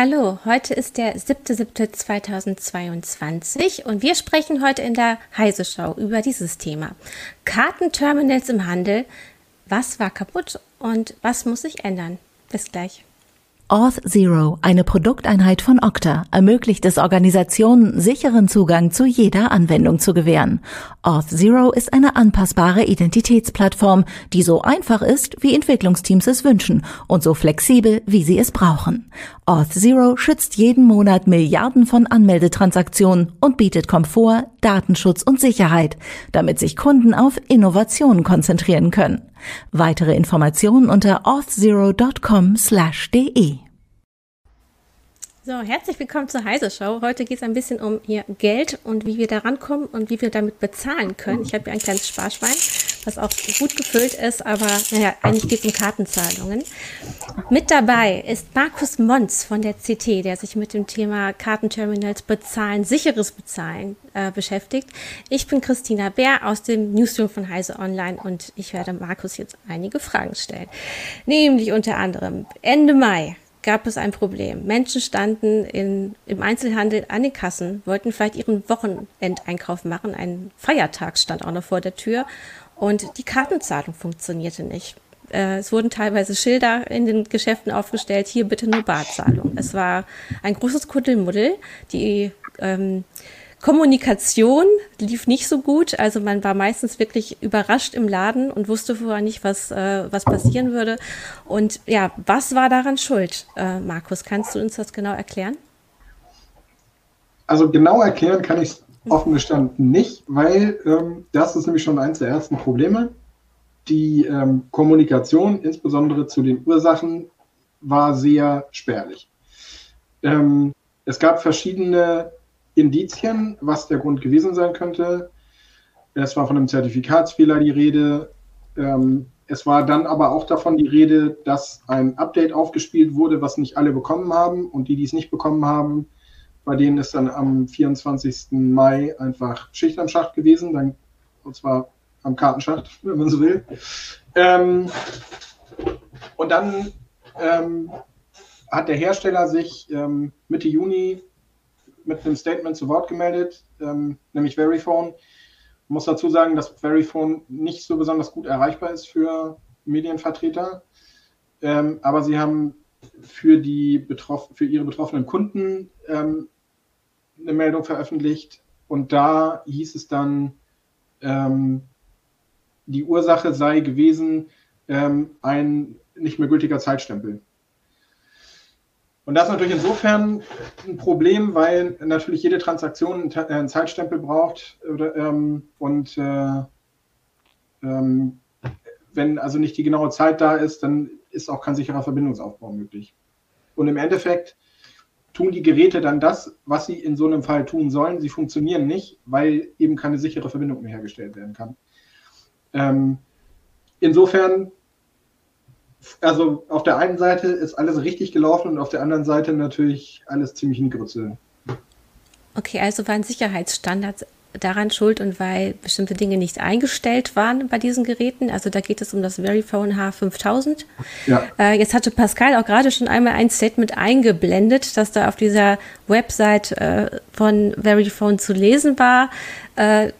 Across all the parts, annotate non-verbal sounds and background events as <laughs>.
Hallo, heute ist der 7.7.2022 und wir sprechen heute in der Heise Show über dieses Thema. Kartenterminals im Handel. Was war kaputt und was muss sich ändern? Bis gleich. Auth Zero, eine Produkteinheit von Okta, ermöglicht es Organisationen, sicheren Zugang zu jeder Anwendung zu gewähren. Auth Zero ist eine anpassbare Identitätsplattform, die so einfach ist, wie Entwicklungsteams es wünschen und so flexibel, wie sie es brauchen. Auth Zero schützt jeden Monat Milliarden von Anmeldetransaktionen und bietet Komfort, Datenschutz und Sicherheit, damit sich Kunden auf Innovationen konzentrieren können. Weitere Informationen unter auth0.com/de. So, herzlich willkommen zur Heise Show. Heute geht es ein bisschen um ihr Geld und wie wir da rankommen und wie wir damit bezahlen können. Ich habe hier ein kleines Sparschwein, was auch gut gefüllt ist, aber naja, eigentlich geht es um Kartenzahlungen. Mit dabei ist Markus Mons von der CT, der sich mit dem Thema Kartenterminals bezahlen, sicheres Bezahlen äh, beschäftigt. Ich bin Christina Bär aus dem Newsroom von Heise Online und ich werde Markus jetzt einige Fragen stellen. Nämlich unter anderem Ende Mai gab es ein Problem. Menschen standen in, im Einzelhandel an den Kassen, wollten vielleicht ihren Wochenendeinkauf machen. Ein Feiertag stand auch noch vor der Tür und die Kartenzahlung funktionierte nicht. Äh, es wurden teilweise Schilder in den Geschäften aufgestellt, hier bitte nur Barzahlung. Es war ein großes Kuddelmuddel. Die ähm, Kommunikation lief nicht so gut. Also man war meistens wirklich überrascht im Laden und wusste vorher nicht, was, äh, was passieren würde. Und ja, was war daran schuld? Äh, Markus, kannst du uns das genau erklären? Also genau erklären kann ich es offen gestanden nicht, weil ähm, das ist nämlich schon eines der ersten Probleme. Die ähm, Kommunikation, insbesondere zu den Ursachen, war sehr spärlich. Ähm, es gab verschiedene Indizien, was der Grund gewesen sein könnte. Es war von einem Zertifikatsfehler die Rede. Ähm, es war dann aber auch davon die Rede, dass ein Update aufgespielt wurde, was nicht alle bekommen haben. Und die, die es nicht bekommen haben, bei denen ist dann am 24. Mai einfach Schicht am Schacht gewesen. Dann, und zwar am Kartenschacht, <laughs> wenn man so will. Ähm, und dann ähm, hat der Hersteller sich ähm, Mitte Juni mit einem Statement zu Wort gemeldet, ähm, nämlich Verifone. Ich muss dazu sagen, dass Verifone nicht so besonders gut erreichbar ist für Medienvertreter, ähm, aber sie haben für, die betroff für ihre betroffenen Kunden ähm, eine Meldung veröffentlicht und da hieß es dann, ähm, die Ursache sei gewesen ähm, ein nicht mehr gültiger Zeitstempel. Und das ist natürlich insofern ein Problem, weil natürlich jede Transaktion einen Zeitstempel braucht. Ähm, und äh, ähm, wenn also nicht die genaue Zeit da ist, dann ist auch kein sicherer Verbindungsaufbau möglich. Und im Endeffekt tun die Geräte dann das, was sie in so einem Fall tun sollen. Sie funktionieren nicht, weil eben keine sichere Verbindung mehr hergestellt werden kann. Ähm, insofern also auf der einen Seite ist alles richtig gelaufen und auf der anderen Seite natürlich alles ziemlich in Grütze. Okay, also waren Sicherheitsstandards daran schuld und weil bestimmte Dinge nicht eingestellt waren bei diesen Geräten. Also da geht es um das Verifone H5000. Ja. Äh, jetzt hatte Pascal auch gerade schon einmal ein Statement eingeblendet, das da auf dieser Website äh, von Verifone zu lesen war. Äh,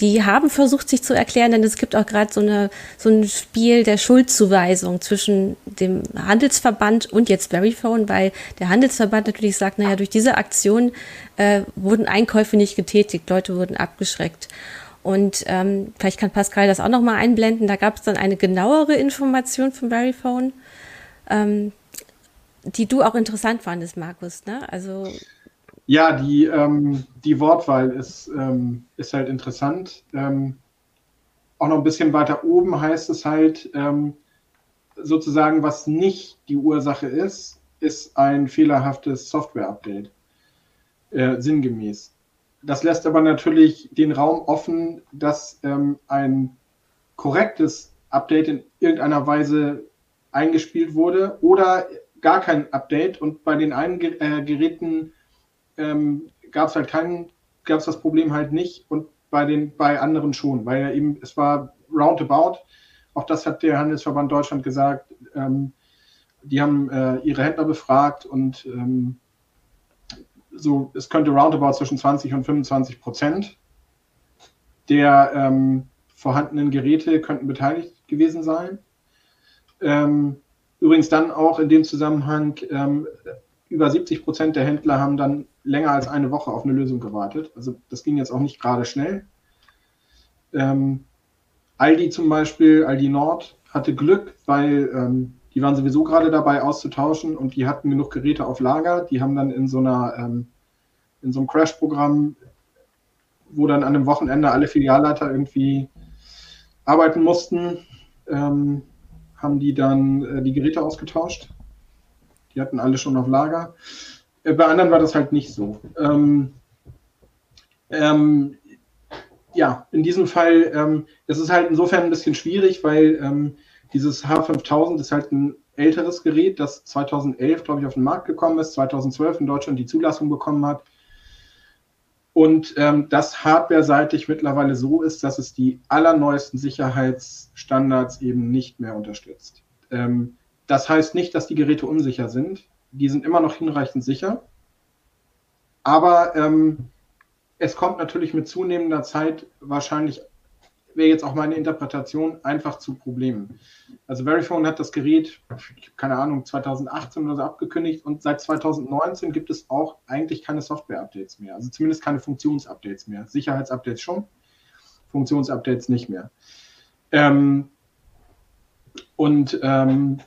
die haben versucht, sich zu erklären, denn es gibt auch gerade so, eine, so ein Spiel der Schuldzuweisung zwischen dem Handelsverband und jetzt Verifone, weil der Handelsverband natürlich sagt, naja, durch diese Aktion äh, wurden Einkäufe nicht getätigt, Leute wurden abgeschreckt. Und ähm, vielleicht kann Pascal das auch nochmal einblenden. Da gab es dann eine genauere Information von Verifone, ähm, die du auch interessant fandest, Markus. Ne? Also ja, die, ähm, die Wortwahl ist, ähm, ist halt interessant. Ähm, auch noch ein bisschen weiter oben heißt es halt, ähm, sozusagen, was nicht die Ursache ist, ist ein fehlerhaftes Software-Update. Äh, sinngemäß. Das lässt aber natürlich den Raum offen, dass ähm, ein korrektes Update in irgendeiner Weise eingespielt wurde oder gar kein Update und bei den einen äh, Geräten ähm, gab es halt keinen, gab es das Problem halt nicht und bei den bei anderen schon, weil ja eben es war roundabout. Auch das hat der Handelsverband Deutschland gesagt. Ähm, die haben äh, ihre Händler befragt und ähm, so, es könnte roundabout zwischen 20 und 25 Prozent der ähm, vorhandenen Geräte könnten beteiligt gewesen sein. Ähm, übrigens dann auch in dem Zusammenhang, ähm, über 70 Prozent der Händler haben dann länger als eine Woche auf eine Lösung gewartet. Also das ging jetzt auch nicht gerade schnell. Ähm, Aldi zum Beispiel, Aldi Nord, hatte Glück, weil ähm, die waren sowieso gerade dabei auszutauschen und die hatten genug Geräte auf Lager. Die haben dann in so einer ähm, in so einem Crash-Programm, wo dann an einem Wochenende alle Filialleiter irgendwie arbeiten mussten, ähm, haben die dann äh, die Geräte ausgetauscht. Die hatten alle schon auf Lager. Äh, bei anderen war das halt nicht so. Ähm, ähm, ja, in diesem Fall ähm, es ist halt insofern ein bisschen schwierig, weil ähm, dieses H5000 ist halt ein älteres Gerät, das 2011, glaube ich, auf den Markt gekommen ist, 2012 in Deutschland die Zulassung bekommen hat und ähm, das hardware-seitig mittlerweile so ist, dass es die allerneuesten Sicherheitsstandards eben nicht mehr unterstützt. Ähm, das heißt nicht, dass die Geräte unsicher sind. Die sind immer noch hinreichend sicher. Aber ähm, es kommt natürlich mit zunehmender Zeit wahrscheinlich wäre jetzt auch meine Interpretation einfach zu Problemen. Also Verifone hat das Gerät, keine Ahnung, 2018 oder so abgekündigt und seit 2019 gibt es auch eigentlich keine Software-Updates mehr. Also zumindest keine Funktionsupdates mehr. Sicherheitsupdates schon, Funktionsupdates nicht mehr. Ähm, und ähm,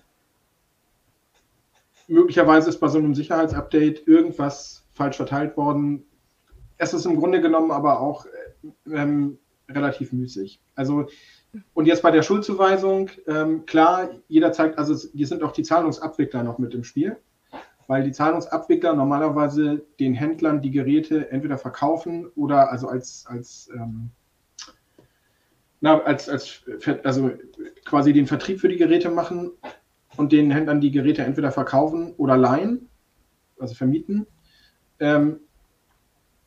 möglicherweise ist bei so einem Sicherheitsupdate irgendwas falsch verteilt worden. Es ist im Grunde genommen aber auch ähm, relativ müßig. Also, und jetzt bei der Schuldzuweisung, ähm, klar, jeder zeigt, also hier sind auch die Zahlungsabwickler noch mit im Spiel, weil die Zahlungsabwickler normalerweise den Händlern die Geräte entweder verkaufen oder also als, als ähm, na, als, als, also quasi den Vertrieb für die Geräte machen und den Händlern die Geräte entweder verkaufen oder leihen, also vermieten. Ähm,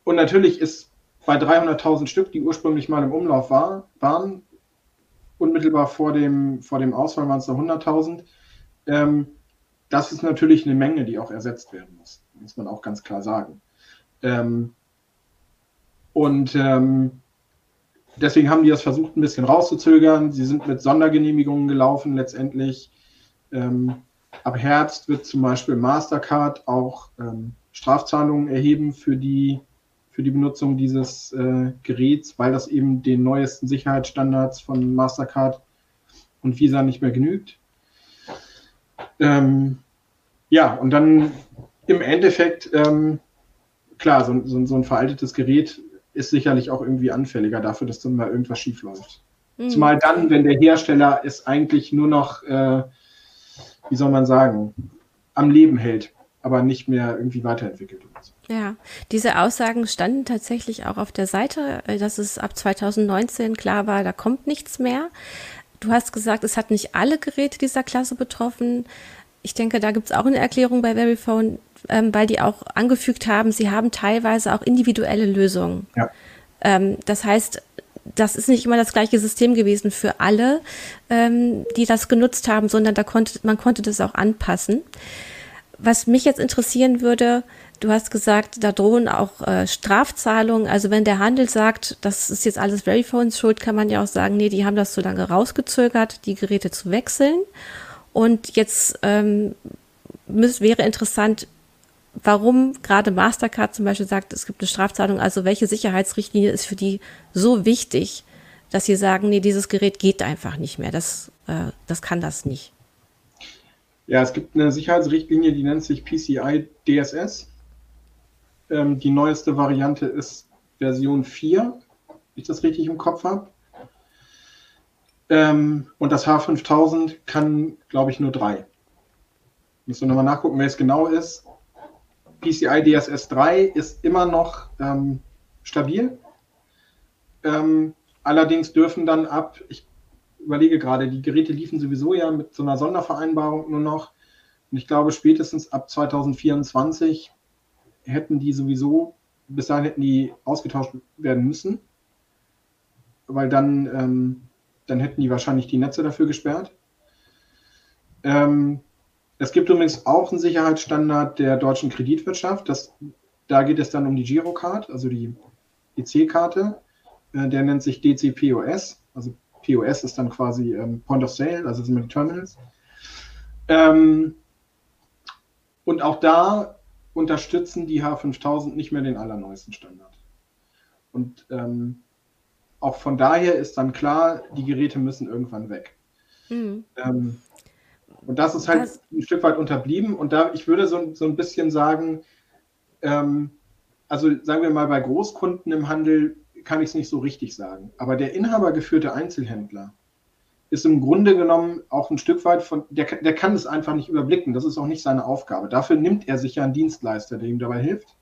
und natürlich ist bei 300.000 Stück, die ursprünglich mal im Umlauf war, waren, unmittelbar vor dem, vor dem Ausfall waren es noch 100.000. Ähm, das ist natürlich eine Menge, die auch ersetzt werden muss, muss man auch ganz klar sagen. Ähm, und ähm, deswegen haben die das versucht, ein bisschen rauszuzögern. Sie sind mit Sondergenehmigungen gelaufen letztendlich. Ähm, ab Herbst wird zum Beispiel Mastercard auch ähm, Strafzahlungen erheben für die für die Benutzung dieses äh, Geräts, weil das eben den neuesten Sicherheitsstandards von Mastercard und Visa nicht mehr genügt. Ähm, ja, und dann im Endeffekt, ähm, klar, so, so, so, ein veraltetes Gerät ist sicherlich auch irgendwie anfälliger dafür, dass dann mal irgendwas schief läuft. Mhm. Zumal dann, wenn der Hersteller es eigentlich nur noch, äh, wie soll man sagen, am Leben hält aber nicht mehr irgendwie weiterentwickelt wird. Ja, diese Aussagen standen tatsächlich auch auf der Seite, äh, dass es ab 2019 klar war, da kommt nichts mehr. Du hast gesagt, es hat nicht alle Geräte dieser Klasse betroffen. Ich denke, da gibt es auch eine Erklärung bei Verifone, ähm, weil die auch angefügt haben, sie haben teilweise auch individuelle Lösungen. Ja. Ähm, das heißt, das ist nicht immer das gleiche System gewesen für alle, ähm, die das genutzt haben, sondern da konnte, man konnte das auch anpassen was mich jetzt interessieren würde, du hast gesagt, da drohen auch äh, Strafzahlungen. Also wenn der Handel sagt, das ist jetzt alles Verifone schuld, kann man ja auch sagen, nee, die haben das so lange rausgezögert, die Geräte zu wechseln. Und jetzt ähm, müß, wäre interessant, warum gerade Mastercard zum Beispiel sagt, es gibt eine Strafzahlung. Also welche Sicherheitsrichtlinie ist für die so wichtig, dass sie sagen, nee, dieses Gerät geht einfach nicht mehr. Das, äh, das kann das nicht. Ja, es gibt eine Sicherheitsrichtlinie, die nennt sich PCI DSS. Ähm, die neueste Variante ist Version 4, wenn ich das richtig im Kopf habe. Ähm, und das H5000 kann, glaube ich, nur drei. Müssen wir nochmal nachgucken, wer es genau ist. PCI DSS 3 ist immer noch ähm, stabil. Ähm, allerdings dürfen dann ab, ich überlege gerade, die Geräte liefen sowieso ja mit so einer Sondervereinbarung nur noch. Und ich glaube, spätestens ab 2024 hätten die sowieso, bis dahin hätten die ausgetauscht werden müssen. Weil dann, ähm, dann hätten die wahrscheinlich die Netze dafür gesperrt. Ähm, Es gibt übrigens auch einen Sicherheitsstandard der deutschen Kreditwirtschaft. Das, da geht es dann um die Girocard, also die EC-Karte. Äh, der nennt sich DCPOS. Also POS ist dann quasi ähm, Point of Sale, also sind die Terminals. Ähm, und auch da unterstützen die H5000 nicht mehr den allerneuesten Standard. Und ähm, auch von daher ist dann klar, die Geräte müssen irgendwann weg. Mhm. Ähm, und das ist halt das, ein Stück weit unterblieben. Und da, ich würde so, so ein bisschen sagen, ähm, also sagen wir mal, bei Großkunden im Handel kann ich es nicht so richtig sagen. Aber der inhabergeführte Einzelhändler ist im Grunde genommen auch ein Stück weit von, der, der kann es einfach nicht überblicken. Das ist auch nicht seine Aufgabe. Dafür nimmt er sich ja einen Dienstleister, der ihm dabei hilft.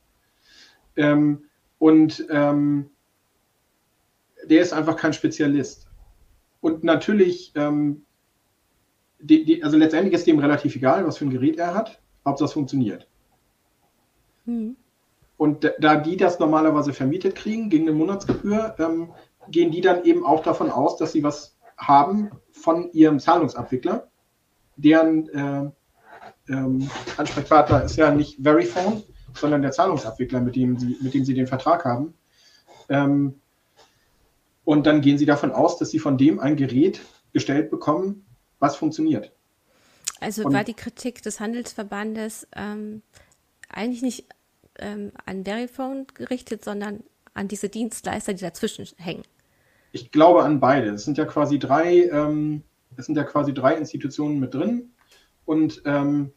Ähm, und ähm, der ist einfach kein Spezialist. Und natürlich, ähm, die, die, also letztendlich ist dem relativ egal, was für ein Gerät er hat, ob das funktioniert. Hm. Und da die das normalerweise vermietet kriegen gegen eine Monatsgebühr, ähm, gehen die dann eben auch davon aus, dass sie was haben von ihrem Zahlungsabwickler, deren äh, ähm, Ansprechpartner ist ja nicht Verifone, sondern der Zahlungsabwickler, mit dem sie, mit dem sie den Vertrag haben. Ähm, und dann gehen sie davon aus, dass sie von dem ein Gerät gestellt bekommen, was funktioniert. Also und war die Kritik des Handelsverbandes ähm, eigentlich nicht ähm, an Verifone gerichtet, sondern an diese Dienstleister, die dazwischen hängen? Ich glaube an beide. Es sind ja quasi drei, ähm, es sind ja quasi drei Institutionen mit drin und ähm,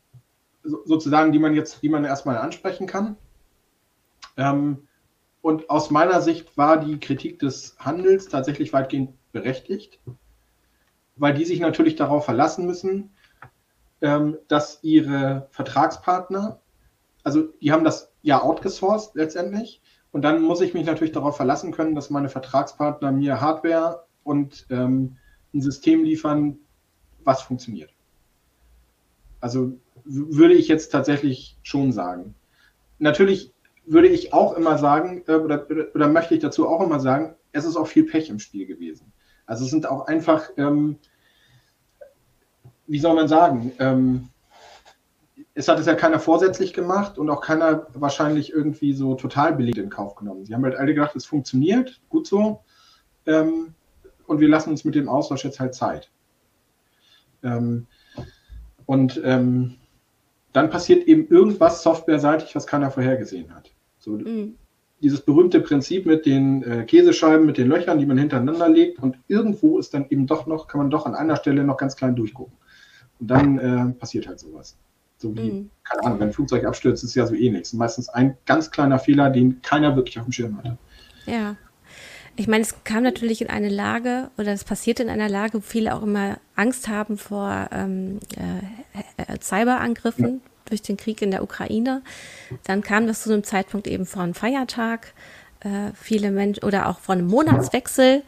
so, sozusagen, die man jetzt, die man erstmal ansprechen kann. Ähm, und aus meiner Sicht war die Kritik des Handels tatsächlich weitgehend berechtigt, weil die sich natürlich darauf verlassen müssen, ähm, dass ihre Vertragspartner, also die haben das ja outgesourced letztendlich, und dann muss ich mich natürlich darauf verlassen können, dass meine Vertragspartner mir Hardware und ähm, ein System liefern, was funktioniert. Also würde ich jetzt tatsächlich schon sagen. Natürlich würde ich auch immer sagen, äh, oder, oder möchte ich dazu auch immer sagen, es ist auch viel Pech im Spiel gewesen. Also es sind auch einfach, ähm, wie soll man sagen, ähm, es hat es ja keiner vorsätzlich gemacht und auch keiner wahrscheinlich irgendwie so total billig in Kauf genommen. Sie haben halt alle gedacht, es funktioniert, gut so. Ähm, und wir lassen uns mit dem Austausch jetzt halt Zeit. Ähm, und ähm, dann passiert eben irgendwas softwareseitig, was keiner vorhergesehen hat. So, mhm. Dieses berühmte Prinzip mit den äh, Käsescheiben, mit den Löchern, die man hintereinander legt und irgendwo ist dann eben doch noch, kann man doch an einer Stelle noch ganz klein durchgucken. Und dann äh, passiert halt sowas. So wie, mhm. keine Ahnung, wenn ein Flugzeug abstürzt, ist ja so ähnlich. Es ist meistens ein ganz kleiner Fehler, den keiner wirklich auf dem Schirm hatte. Ja. Ich meine, es kam natürlich in eine Lage oder es passierte in einer Lage, wo viele auch immer Angst haben vor ähm, äh, äh, Cyberangriffen ja. durch den Krieg in der Ukraine. Dann kam das zu einem Zeitpunkt eben vor einem Feiertag. Äh, viele Menschen oder auch vor einem Monatswechsel.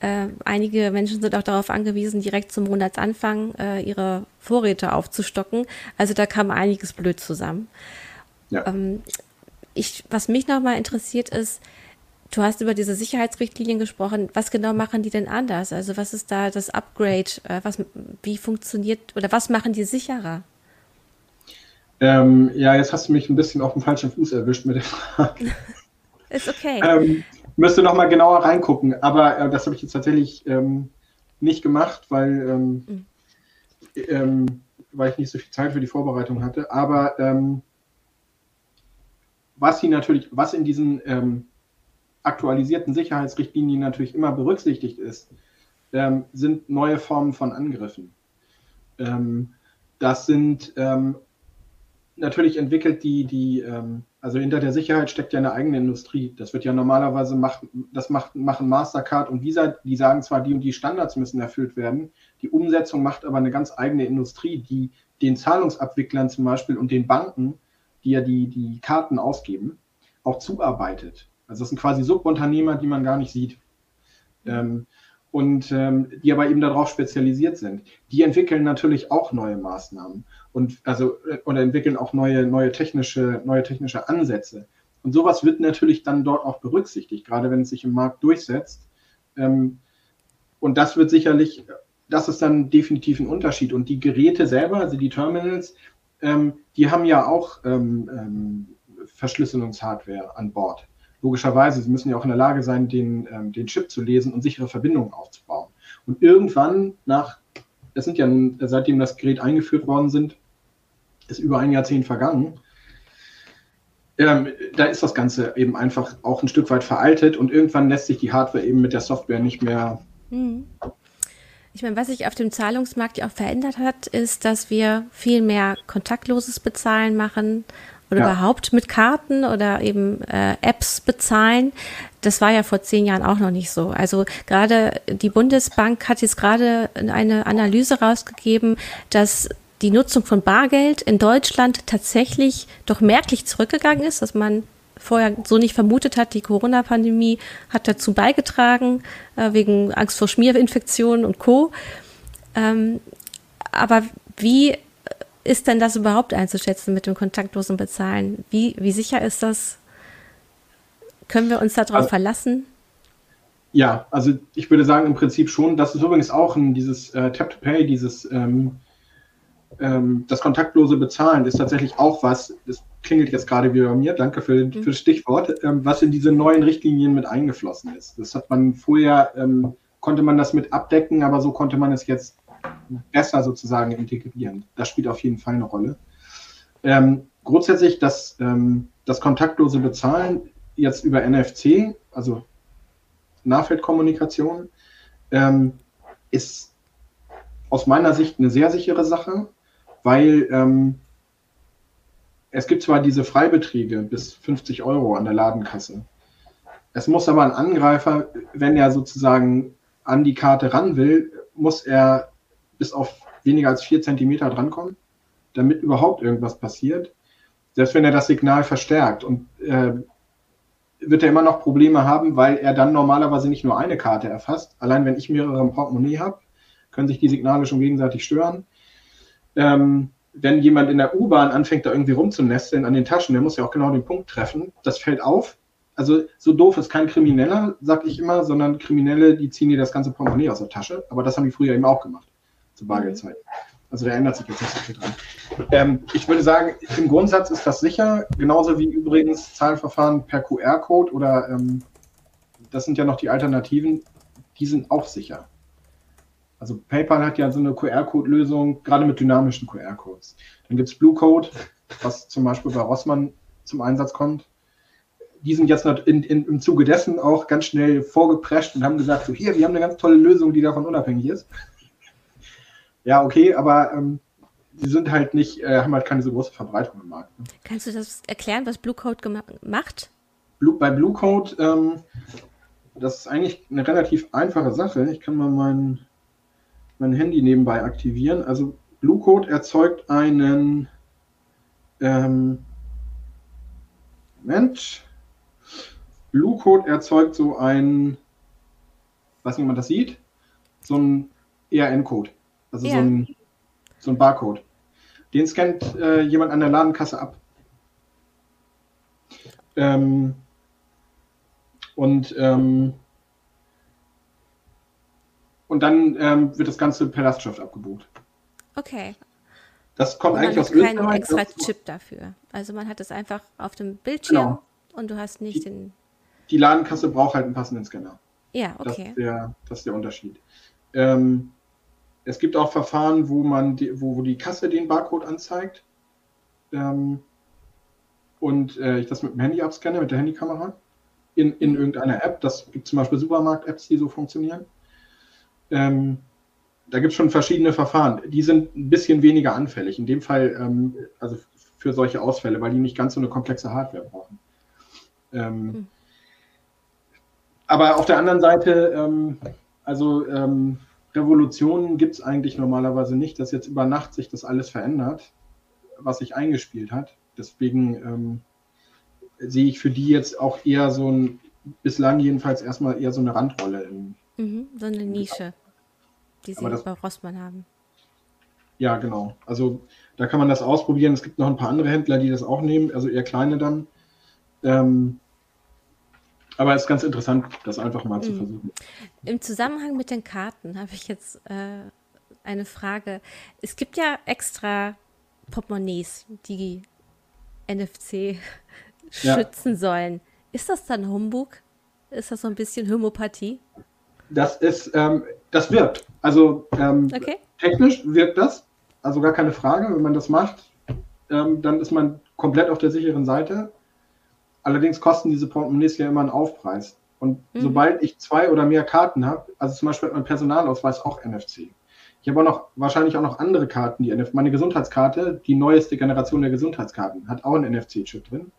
Äh, einige Menschen sind auch darauf angewiesen, direkt zum Monatsanfang äh, ihre Vorräte aufzustocken. Also da kam einiges blöd zusammen. Ja. Ähm, ich, was mich nochmal interessiert ist, Du hast über diese Sicherheitsrichtlinien gesprochen. Was genau machen die denn anders? Also was ist da das Upgrade? Äh, was, wie funktioniert oder was machen die sicherer? Ähm, ja, jetzt hast du mich ein bisschen auf dem falschen Fuß erwischt mit der Frage. <laughs> ist okay. Ähm, müsste noch mal genauer reingucken, aber äh, das habe ich jetzt tatsächlich ähm, nicht gemacht, weil, mhm. ähm, weil ich nicht so viel Zeit für die Vorbereitung hatte. Aber ähm, was sie natürlich, was in diesen ähm, aktualisierten Sicherheitsrichtlinien natürlich immer berücksichtigt ist, ähm, sind neue Formen von Angriffen. Das sind natürlich entwickelt die, die ähm, also hinter der Sicherheit steckt ja eine eigene Industrie. Das wird ja normalerweise macht, das macht, machen Mastercard und Visa, die sagen zwar, die und die Standards müssen erfüllt werden, die Umsetzung macht aber eine ganz eigene Industrie, die den Zahlungsabwicklern zum Beispiel und den Banken, die ja die, die Karten ausgeben, auch zuarbeitet. Also das sind quasi Subunternehmer, die man gar nicht sieht. Ähm, und ähm, die aber eben darauf spezialisiert sind. Die entwickeln natürlich auch neue Maßnahmen und also oder entwickeln auch neue, neue technische, neue technische Ansätze. Und sowas wird natürlich dann dort auch berücksichtigt, gerade wenn es sich im Markt durchsetzt. Ähm, und das wird sicherlich, das ist dann definitiv ein Unterschied. Und die Geräte selber, also die Terminals, ähm, die haben ja auch ähm, Verschlüsselungshardware an Bord. Logischerweise, sie müssen ja auch in der Lage sein, den, den Chip zu lesen und sichere Verbindungen aufzubauen. Und irgendwann nach, es sind ja seitdem das Gerät eingeführt worden sind, ist über ein Jahrzehnt vergangen. Ähm, da ist das Ganze eben einfach auch ein Stück weit veraltet und irgendwann lässt sich die Hardware eben mit der Software nicht mehr. Hm. Ich meine, was sich auf dem Zahlungsmarkt ja auch verändert hat, ist, dass wir viel mehr kontaktloses Bezahlen machen oder ja. überhaupt mit Karten oder eben äh, Apps bezahlen. Das war ja vor zehn Jahren auch noch nicht so. Also gerade die Bundesbank hat jetzt gerade eine Analyse rausgegeben, dass die Nutzung von Bargeld in Deutschland tatsächlich doch merklich zurückgegangen ist, dass man vorher so nicht vermutet hat. Die Corona-Pandemie hat dazu beigetragen, äh, wegen Angst vor Schmierinfektionen und Co. Ähm, aber wie ist denn das überhaupt einzuschätzen mit dem kontaktlosen Bezahlen? Wie, wie sicher ist das? Können wir uns darauf also, verlassen? Ja, also ich würde sagen im Prinzip schon. Das ist übrigens auch ein, dieses äh, Tap-to-Pay, dieses ähm, ähm, das kontaktlose Bezahlen ist tatsächlich auch was, das klingelt jetzt gerade wieder bei mir, danke für, mhm. für das Stichwort, ähm, was in diese neuen Richtlinien mit eingeflossen ist. Das hat man vorher, ähm, konnte man das mit abdecken, aber so konnte man es jetzt besser sozusagen integrieren. Das spielt auf jeden Fall eine Rolle. Ähm, grundsätzlich das, ähm, das kontaktlose Bezahlen jetzt über NFC, also Nahfeldkommunikation, ähm, ist aus meiner Sicht eine sehr sichere Sache weil ähm, es gibt zwar diese Freibeträge bis 50 Euro an der Ladenkasse. Es muss aber ein Angreifer, wenn er sozusagen an die Karte ran will, muss er bis auf weniger als vier Zentimeter drankommen, damit überhaupt irgendwas passiert. Selbst wenn er das Signal verstärkt und äh, wird er immer noch Probleme haben, weil er dann normalerweise nicht nur eine Karte erfasst. Allein wenn ich mehrere im Portemonnaie habe, können sich die Signale schon gegenseitig stören ähm, wenn jemand in der U-Bahn anfängt, da irgendwie rumzunesteln an den Taschen, der muss ja auch genau den Punkt treffen. Das fällt auf. Also so doof ist kein Krimineller, sag ich immer, sondern Kriminelle, die ziehen dir das ganze Portemonnaie aus der Tasche. Aber das haben die früher eben auch gemacht, zu Bargeldzeiten. Also da ändert sich jetzt nicht so viel dran. Ähm, ich würde sagen, im Grundsatz ist das sicher, genauso wie übrigens Zahlverfahren per QR-Code oder ähm, das sind ja noch die Alternativen, die sind auch sicher. Also PayPal hat ja so eine QR-Code-Lösung, gerade mit dynamischen QR-Codes. Dann gibt es Blue Code, was zum Beispiel bei Rossmann zum Einsatz kommt. Die sind jetzt in, in, im Zuge dessen auch ganz schnell vorgeprescht und haben gesagt, so hier, wir haben eine ganz tolle Lösung, die davon unabhängig ist. Ja, okay, aber ähm, die sind halt nicht, äh, haben halt keine so große Verbreitung im Markt. Ne? Kannst du das erklären, was Blue Code macht? Blue, bei Blue Code, ähm, das ist eigentlich eine relativ einfache Sache. Ich kann mal meinen mein Handy nebenbei aktivieren. Also Blue Code erzeugt einen ähm, Moment. Blue Code erzeugt so ein, weiß nicht, ob man das sieht, so ein ERN-Code. Also ja. so, ein, so ein Barcode. Den scannt äh, jemand an der Ladenkasse ab. Ähm, und ähm, und dann ähm, wird das Ganze per Lastschrift abgebucht. Okay. Das kommt und eigentlich aus Österreich. keinen extra Chip dafür. Also man hat es einfach auf dem Bildschirm genau. und du hast nicht die, den. Die Ladenkasse braucht halt einen passenden Scanner. Ja, okay. Das ist der, das ist der Unterschied. Ähm, es gibt auch Verfahren, wo man die, wo, wo die Kasse den Barcode anzeigt. Ähm, und äh, ich das mit dem Handy abscanne, mit der Handykamera. In, in irgendeiner App. Das gibt zum Beispiel Supermarkt-Apps, die so funktionieren. Ähm, da gibt es schon verschiedene Verfahren. Die sind ein bisschen weniger anfällig. In dem Fall, ähm, also für solche Ausfälle, weil die nicht ganz so eine komplexe Hardware brauchen. Ähm, mhm. Aber auf der anderen Seite, ähm, also ähm, Revolutionen gibt es eigentlich normalerweise nicht, dass jetzt über Nacht sich das alles verändert, was sich eingespielt hat. Deswegen ähm, sehe ich für die jetzt auch eher so ein, bislang jedenfalls erstmal eher so eine Randrolle im, Mhm, so eine Nische, die sie das, bei Rossmann haben. Ja, genau. Also da kann man das ausprobieren. Es gibt noch ein paar andere Händler, die das auch nehmen, also eher kleine dann. Ähm, aber es ist ganz interessant, das einfach mal mhm. zu versuchen. Im Zusammenhang mit den Karten habe ich jetzt äh, eine Frage. Es gibt ja extra Portemonnaies, die NFC ja. schützen sollen. Ist das dann Humbug? Ist das so ein bisschen Homöopathie? Das ist, ähm, das wirkt. Also ähm, okay. technisch wirkt das. Also gar keine Frage. Wenn man das macht, ähm, dann ist man komplett auf der sicheren Seite. Allerdings kosten diese Portemonnaies ja immer einen Aufpreis. Und mhm. sobald ich zwei oder mehr Karten habe, also zum Beispiel hat mein Personalausweis auch NFC. Ich habe auch noch wahrscheinlich auch noch andere Karten, die NFC. Meine Gesundheitskarte, die neueste Generation der Gesundheitskarten, hat auch einen NFC-Chip drin.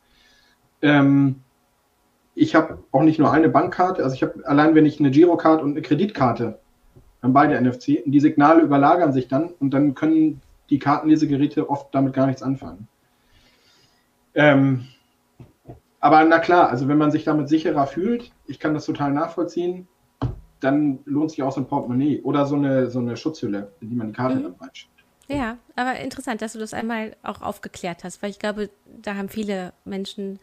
Ähm, ich habe auch nicht nur eine Bankkarte, also ich habe allein, wenn ich eine Girocard und eine Kreditkarte, haben beide NFC, die Signale überlagern sich dann und dann können die Kartenlesegeräte oft damit gar nichts anfangen. Ähm, aber na klar, also wenn man sich damit sicherer fühlt, ich kann das total nachvollziehen, dann lohnt sich auch so ein Portemonnaie oder so eine, so eine Schutzhülle, in die man die Karte mhm. dann reinschiebt. Ja, aber interessant, dass du das einmal auch aufgeklärt hast, weil ich glaube, da haben viele Menschen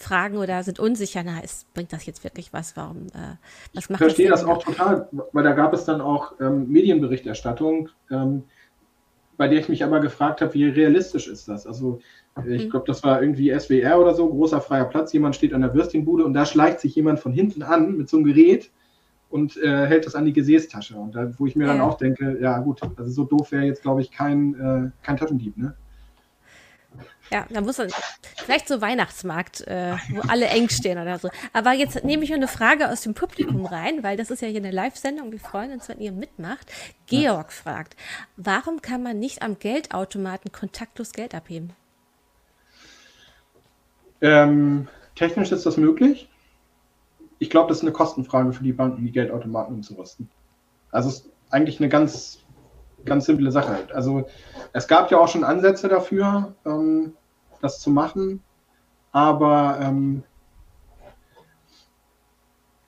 Fragen oder sind unsicher, na, ist, bringt das jetzt wirklich was? Warum? Äh, was ich macht verstehe das, das auch total, weil da gab es dann auch ähm, Medienberichterstattung, ähm, bei der ich mich aber gefragt habe, wie realistisch ist das? Also ich mhm. glaube, das war irgendwie SWR oder so, großer freier Platz, jemand steht an der Würstchenbude und da schleicht sich jemand von hinten an mit so einem Gerät und äh, hält das an die Gesäßtasche. Und da, wo ich mir ja. dann auch denke, ja gut, also so doof wäre jetzt, glaube ich, kein, äh, kein Taschendieb, ne? Ja, da muss man vielleicht so Weihnachtsmarkt, äh, wo alle eng stehen oder so. Aber jetzt nehme ich eine Frage aus dem Publikum rein, weil das ist ja hier eine Live-Sendung. Wir freuen uns, wenn ihr mitmacht. Georg fragt, warum kann man nicht am Geldautomaten kontaktlos Geld abheben? Ähm, technisch ist das möglich ich glaube, das ist eine Kostenfrage für die Banken, die Geldautomaten umzurüsten. Also es ist eigentlich eine ganz, ganz simple Sache. Also es gab ja auch schon Ansätze dafür, ähm, das zu machen, aber ähm,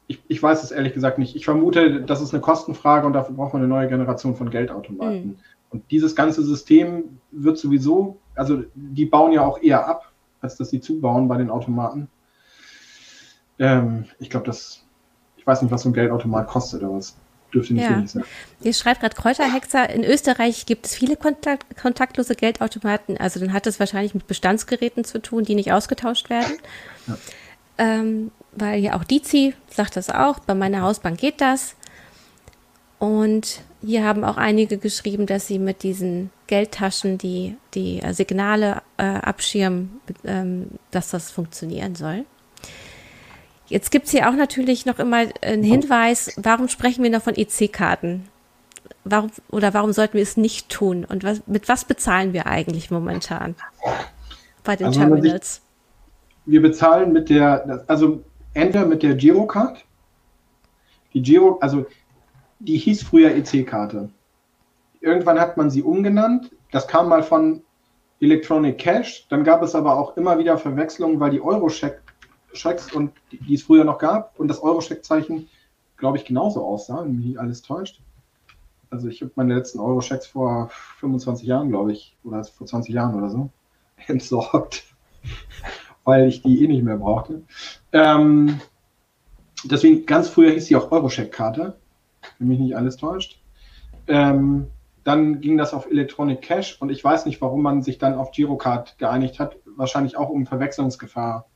ich, ich, weiß es ehrlich gesagt nicht. Ich vermute, das ist eine Kostenfrage und dafür braucht man eine neue Generation von Geldautomaten. Mhm. Und dieses ganze System wird sowieso, also die bauen ja auch eher ab, als dass sie zubauen bei den Automaten. Ähm, ich glaube, das, ich weiß nicht, was so ein Geldautomat kostet, aber es dürfte nicht ja. wenig sein. Hier schreibt gerade Kräuterhexer, in Österreich gibt es viele kontakt kontaktlose Geldautomaten, also dann hat es wahrscheinlich mit Bestandsgeräten zu tun, die nicht ausgetauscht werden. Ja. Ähm, weil ja auch Dizi sagt das auch, bei meiner Hausbank geht das. Und hier haben auch einige geschrieben, dass sie mit diesen Geldtaschen die, die Signale äh, abschirmen, ähm, dass das funktionieren soll. Jetzt gibt es hier auch natürlich noch immer einen Hinweis, warum sprechen wir noch von EC-Karten? Warum, oder warum sollten wir es nicht tun? Und was, mit was bezahlen wir eigentlich momentan bei den also Terminals? Sich, wir bezahlen mit der, also entweder mit der Girocard. Die Giro, also die hieß früher EC-Karte. Irgendwann hat man sie umgenannt. Das kam mal von Electronic Cash. Dann gab es aber auch immer wieder Verwechslungen, weil die Eurocheck Schecks und die, die, es früher noch gab und das Euro-Scheck-Zeichen, glaube ich, genauso aussah, wenn mich alles täuscht. Also ich habe meine letzten Euro-Schecks vor 25 Jahren, glaube ich, oder vor 20 Jahren oder so, <laughs> entsorgt, <laughs> weil ich die eh nicht mehr brauchte. Ähm, deswegen, ganz früher hieß sie auch Euro-Scheck-Karte, wenn mich nicht alles täuscht. Ähm, dann ging das auf Electronic Cash und ich weiß nicht, warum man sich dann auf Girocard geeinigt hat. Wahrscheinlich auch um Verwechslungsgefahr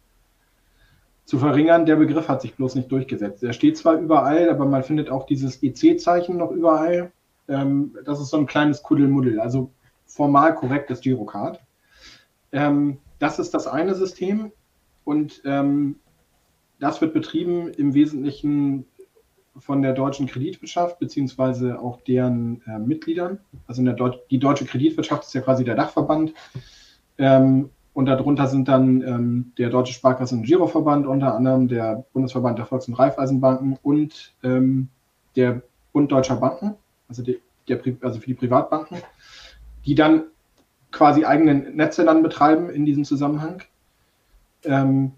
zu verringern. Der Begriff hat sich bloß nicht durchgesetzt. Er steht zwar überall, aber man findet auch dieses EC-Zeichen noch überall. Ähm, das ist so ein kleines Kuddelmuddel, also formal korrektes Girocard. Ähm, das ist das eine System und ähm, das wird betrieben im Wesentlichen von der deutschen Kreditwirtschaft beziehungsweise auch deren äh, Mitgliedern. Also Deut die deutsche Kreditwirtschaft ist ja quasi der Dachverband. Ähm, und darunter sind dann ähm, der Deutsche Sparkassen- und Giroverband, unter anderem der Bundesverband der Volks- und Raiffeisenbanken und ähm, der Bund Deutscher Banken, also, die, der, also für die Privatbanken, die dann quasi eigene Netze dann betreiben in diesem Zusammenhang. Ähm,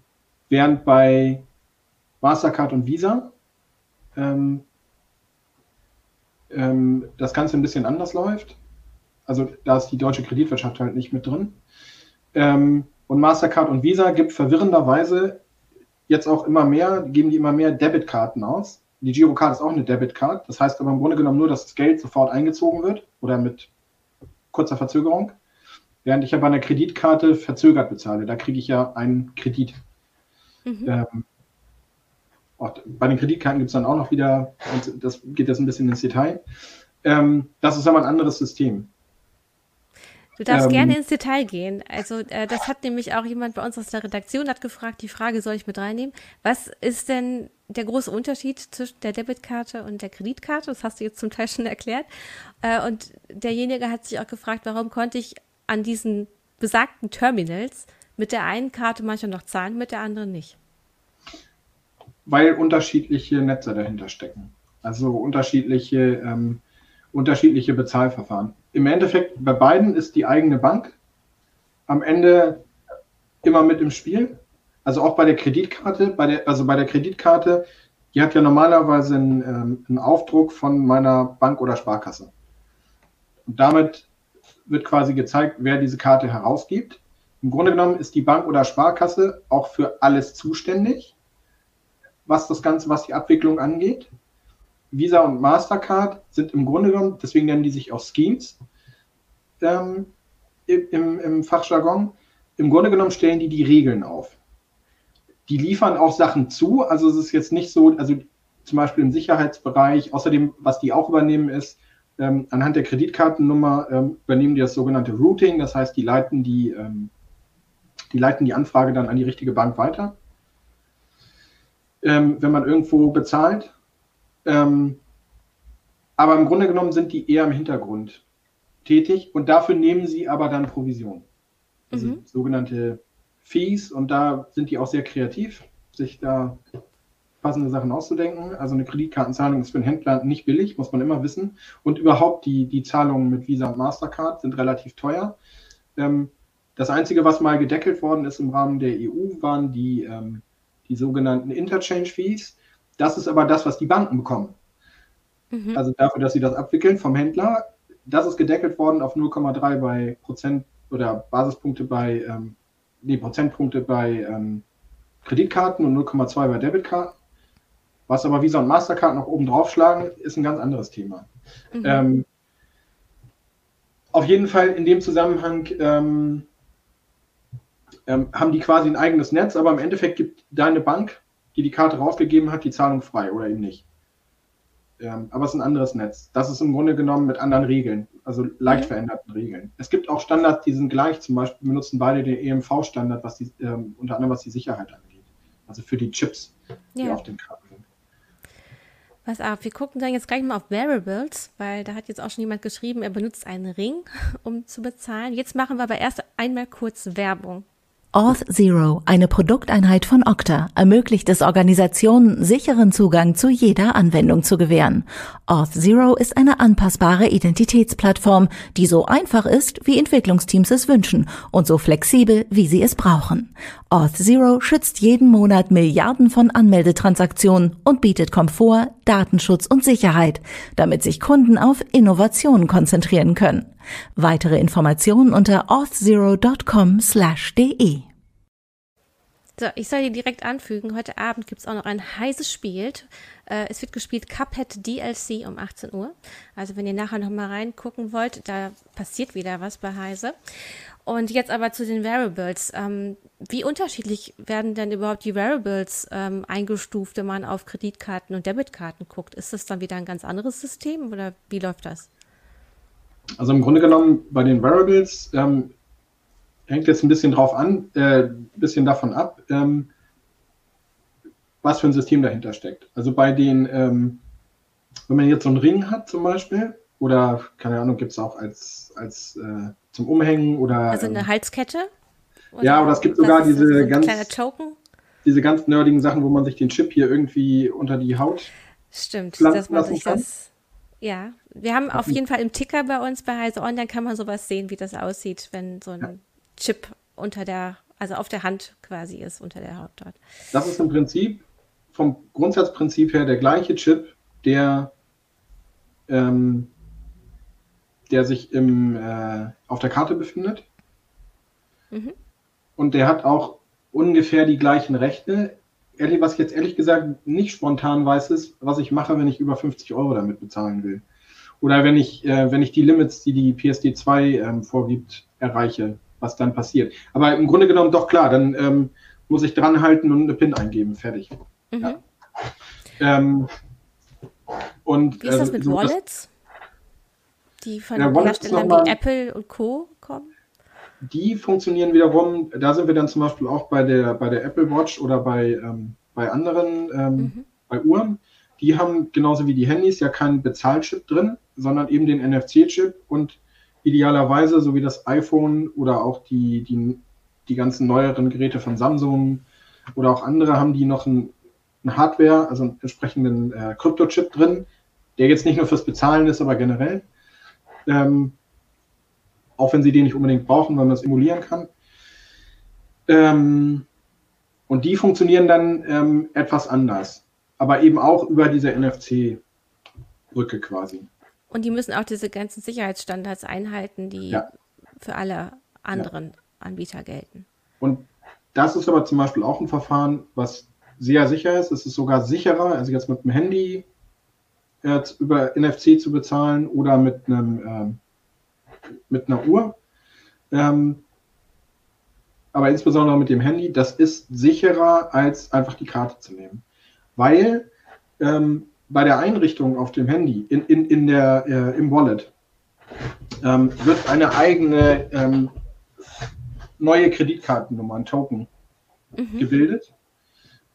während bei Mastercard und Visa ähm, ähm, das Ganze ein bisschen anders läuft. Also da ist die deutsche Kreditwirtschaft halt nicht mit drin. Ähm, und Mastercard und Visa gibt verwirrenderweise jetzt auch immer mehr, geben die immer mehr Debitkarten aus. Die Girocard ist auch eine Debitcard. Das heißt aber im Grunde genommen nur, dass das Geld sofort eingezogen wird oder mit kurzer Verzögerung. Während ich ja bei einer Kreditkarte verzögert bezahle. Da kriege ich ja einen Kredit. Mhm. Ähm, bei den Kreditkarten gibt es dann auch noch wieder, und das geht jetzt ein bisschen ins Detail. Ähm, das ist aber ein anderes System. Du darfst ähm, gerne ins Detail gehen. Also äh, das hat nämlich auch jemand bei uns aus der Redaktion hat gefragt, die Frage soll ich mit reinnehmen. Was ist denn der große Unterschied zwischen der Debitkarte und der Kreditkarte? Das hast du jetzt zum Teil schon erklärt. Äh, und derjenige hat sich auch gefragt, warum konnte ich an diesen besagten Terminals mit der einen Karte manchmal noch zahlen, mit der anderen nicht? Weil unterschiedliche Netze dahinter stecken. Also unterschiedliche, ähm, unterschiedliche Bezahlverfahren im Endeffekt bei beiden ist die eigene Bank am Ende immer mit im Spiel. Also auch bei der Kreditkarte, bei der, also bei der Kreditkarte, die hat ja normalerweise einen, ähm, einen Aufdruck von meiner Bank oder Sparkasse. Und damit wird quasi gezeigt, wer diese Karte herausgibt. Im Grunde genommen ist die Bank oder Sparkasse auch für alles zuständig, was das Ganze, was die Abwicklung angeht. Visa und Mastercard sind im Grunde genommen, deswegen nennen die sich auch Schemes ähm, im, im Fachjargon. Im Grunde genommen stellen die die Regeln auf. Die liefern auch Sachen zu, also es ist jetzt nicht so, also zum Beispiel im Sicherheitsbereich, außerdem, was die auch übernehmen, ist, ähm, anhand der Kreditkartennummer ähm, übernehmen die das sogenannte Routing, das heißt, die leiten die, ähm, die leiten die Anfrage dann an die richtige Bank weiter. Ähm, wenn man irgendwo bezahlt, ähm, aber im Grunde genommen sind die eher im Hintergrund tätig und dafür nehmen sie aber dann Provision. Also mhm. sogenannte Fees und da sind die auch sehr kreativ, sich da passende Sachen auszudenken. Also eine Kreditkartenzahlung ist für einen Händler nicht billig, muss man immer wissen. Und überhaupt die, die Zahlungen mit Visa und Mastercard sind relativ teuer. Ähm, das Einzige, was mal gedeckelt worden ist im Rahmen der EU, waren die, ähm, die sogenannten Interchange Fees. Das ist aber das, was die Banken bekommen. Mhm. Also dafür, dass sie das abwickeln vom Händler. Das ist gedeckelt worden auf 0,3 bei Prozent oder Basispunkte bei, ähm, nee, Prozentpunkte bei ähm, Kreditkarten und 0,2 bei Debitkarten. Was aber Visa und Mastercard noch oben drauf schlagen, ist ein ganz anderes Thema. Mhm. Ähm, auf jeden Fall in dem Zusammenhang ähm, ähm, haben die quasi ein eigenes Netz, aber im Endeffekt gibt deine Bank die die Karte rausgegeben hat, die Zahlung frei oder eben nicht. Ähm, aber es ist ein anderes Netz. Das ist im Grunde genommen mit anderen Regeln, also leicht mhm. veränderten Regeln. Es gibt auch Standards, die sind gleich. Zum Beispiel benutzen beide den EMV-Standard, was die, ähm, unter anderem was die Sicherheit angeht. Also für die Chips, die ja. auf den Karten sind. Pass auf, wir gucken dann jetzt gleich mal auf Variables, weil da hat jetzt auch schon jemand geschrieben, er benutzt einen Ring, <laughs> um zu bezahlen. Jetzt machen wir aber erst einmal kurz Werbung. Auth0, eine Produkteinheit von Okta, ermöglicht es Organisationen, sicheren Zugang zu jeder Anwendung zu gewähren. Auth0 ist eine anpassbare Identitätsplattform, die so einfach ist, wie Entwicklungsteams es wünschen und so flexibel, wie sie es brauchen. Auth0 schützt jeden Monat Milliarden von Anmeldetransaktionen und bietet Komfort, Datenschutz und Sicherheit, damit sich Kunden auf Innovationen konzentrieren können. Weitere Informationen unter auth0.com/de. So, ich soll dir direkt anfügen, heute Abend gibt es auch noch ein heißes Spiel. Äh, es wird gespielt Cuphead DLC um 18 Uhr. Also wenn ihr nachher noch mal reingucken wollt, da passiert wieder was bei Heise. Und jetzt aber zu den Variables. Ähm, wie unterschiedlich werden denn überhaupt die Variables ähm, eingestuft, wenn man auf Kreditkarten und Debitkarten guckt? Ist das dann wieder ein ganz anderes System oder wie läuft das? Also im Grunde genommen bei den Variables ähm, hängt jetzt ein bisschen drauf an, äh, ein bisschen davon ab, ähm, was für ein System dahinter steckt. Also bei den, ähm, wenn man jetzt so einen Ring hat zum Beispiel, oder keine Ahnung, gibt es auch als, als äh, zum Umhängen oder. Also eine ähm, Halskette? Oder ja, oder es gibt sogar diese so ganz. Diese ganz nerdigen Sachen, wo man sich den Chip hier irgendwie unter die Haut. Stimmt, dass man sich das. Ja, wir haben auf jeden Fall im Ticker bei uns bei Heise Online kann man sowas sehen, wie das aussieht, wenn so ein ja. Chip unter der, also auf der Hand quasi ist, unter der Haut dort. Das ist im Prinzip vom Grundsatzprinzip her der gleiche Chip, der, ähm, der sich im, äh, auf der Karte befindet. Mhm. Und der hat auch ungefähr die gleichen Rechte. Ehrlich, was ich jetzt ehrlich gesagt nicht spontan weiß, ist, was ich mache, wenn ich über 50 Euro damit bezahlen will. Oder wenn ich, äh, wenn ich die Limits, die die PSD2 ähm, vorgibt, erreiche, was dann passiert. Aber im Grunde genommen doch klar, dann ähm, muss ich dranhalten und eine PIN eingeben, fertig. Mhm. Ja. Ähm, und, Wie ist das äh, mit so Wallets? Die von ja, Herstellern wie Apple und Co. kommen? Die funktionieren wiederum, da sind wir dann zum Beispiel auch bei der, bei der Apple Watch oder bei, ähm, bei anderen, ähm, mhm. bei Uhren. Die haben genauso wie die Handys ja keinen Bezahlchip drin, sondern eben den NFC-Chip und idealerweise, so wie das iPhone oder auch die, die, die ganzen neueren Geräte von Samsung oder auch andere, haben die noch ein, Hardware, also einen entsprechenden äh, Krypto-Chip drin, der jetzt nicht nur fürs Bezahlen ist, aber generell. Ähm, auch wenn sie den nicht unbedingt brauchen, weil man es emulieren kann. Ähm, und die funktionieren dann ähm, etwas anders, aber eben auch über diese NFC-Brücke quasi. Und die müssen auch diese ganzen Sicherheitsstandards einhalten, die ja. für alle anderen ja. Anbieter gelten. Und das ist aber zum Beispiel auch ein Verfahren, was sehr sicher ist. Es ist sogar sicherer, also jetzt mit dem Handy jetzt über NFC zu bezahlen oder mit einem ähm, mit einer Uhr. Ähm, aber insbesondere mit dem Handy, das ist sicherer, als einfach die Karte zu nehmen. Weil ähm, bei der Einrichtung auf dem Handy, in, in, in der, äh, im Wallet, ähm, wird eine eigene ähm, neue Kreditkartennummer, ein Token, mhm. gebildet.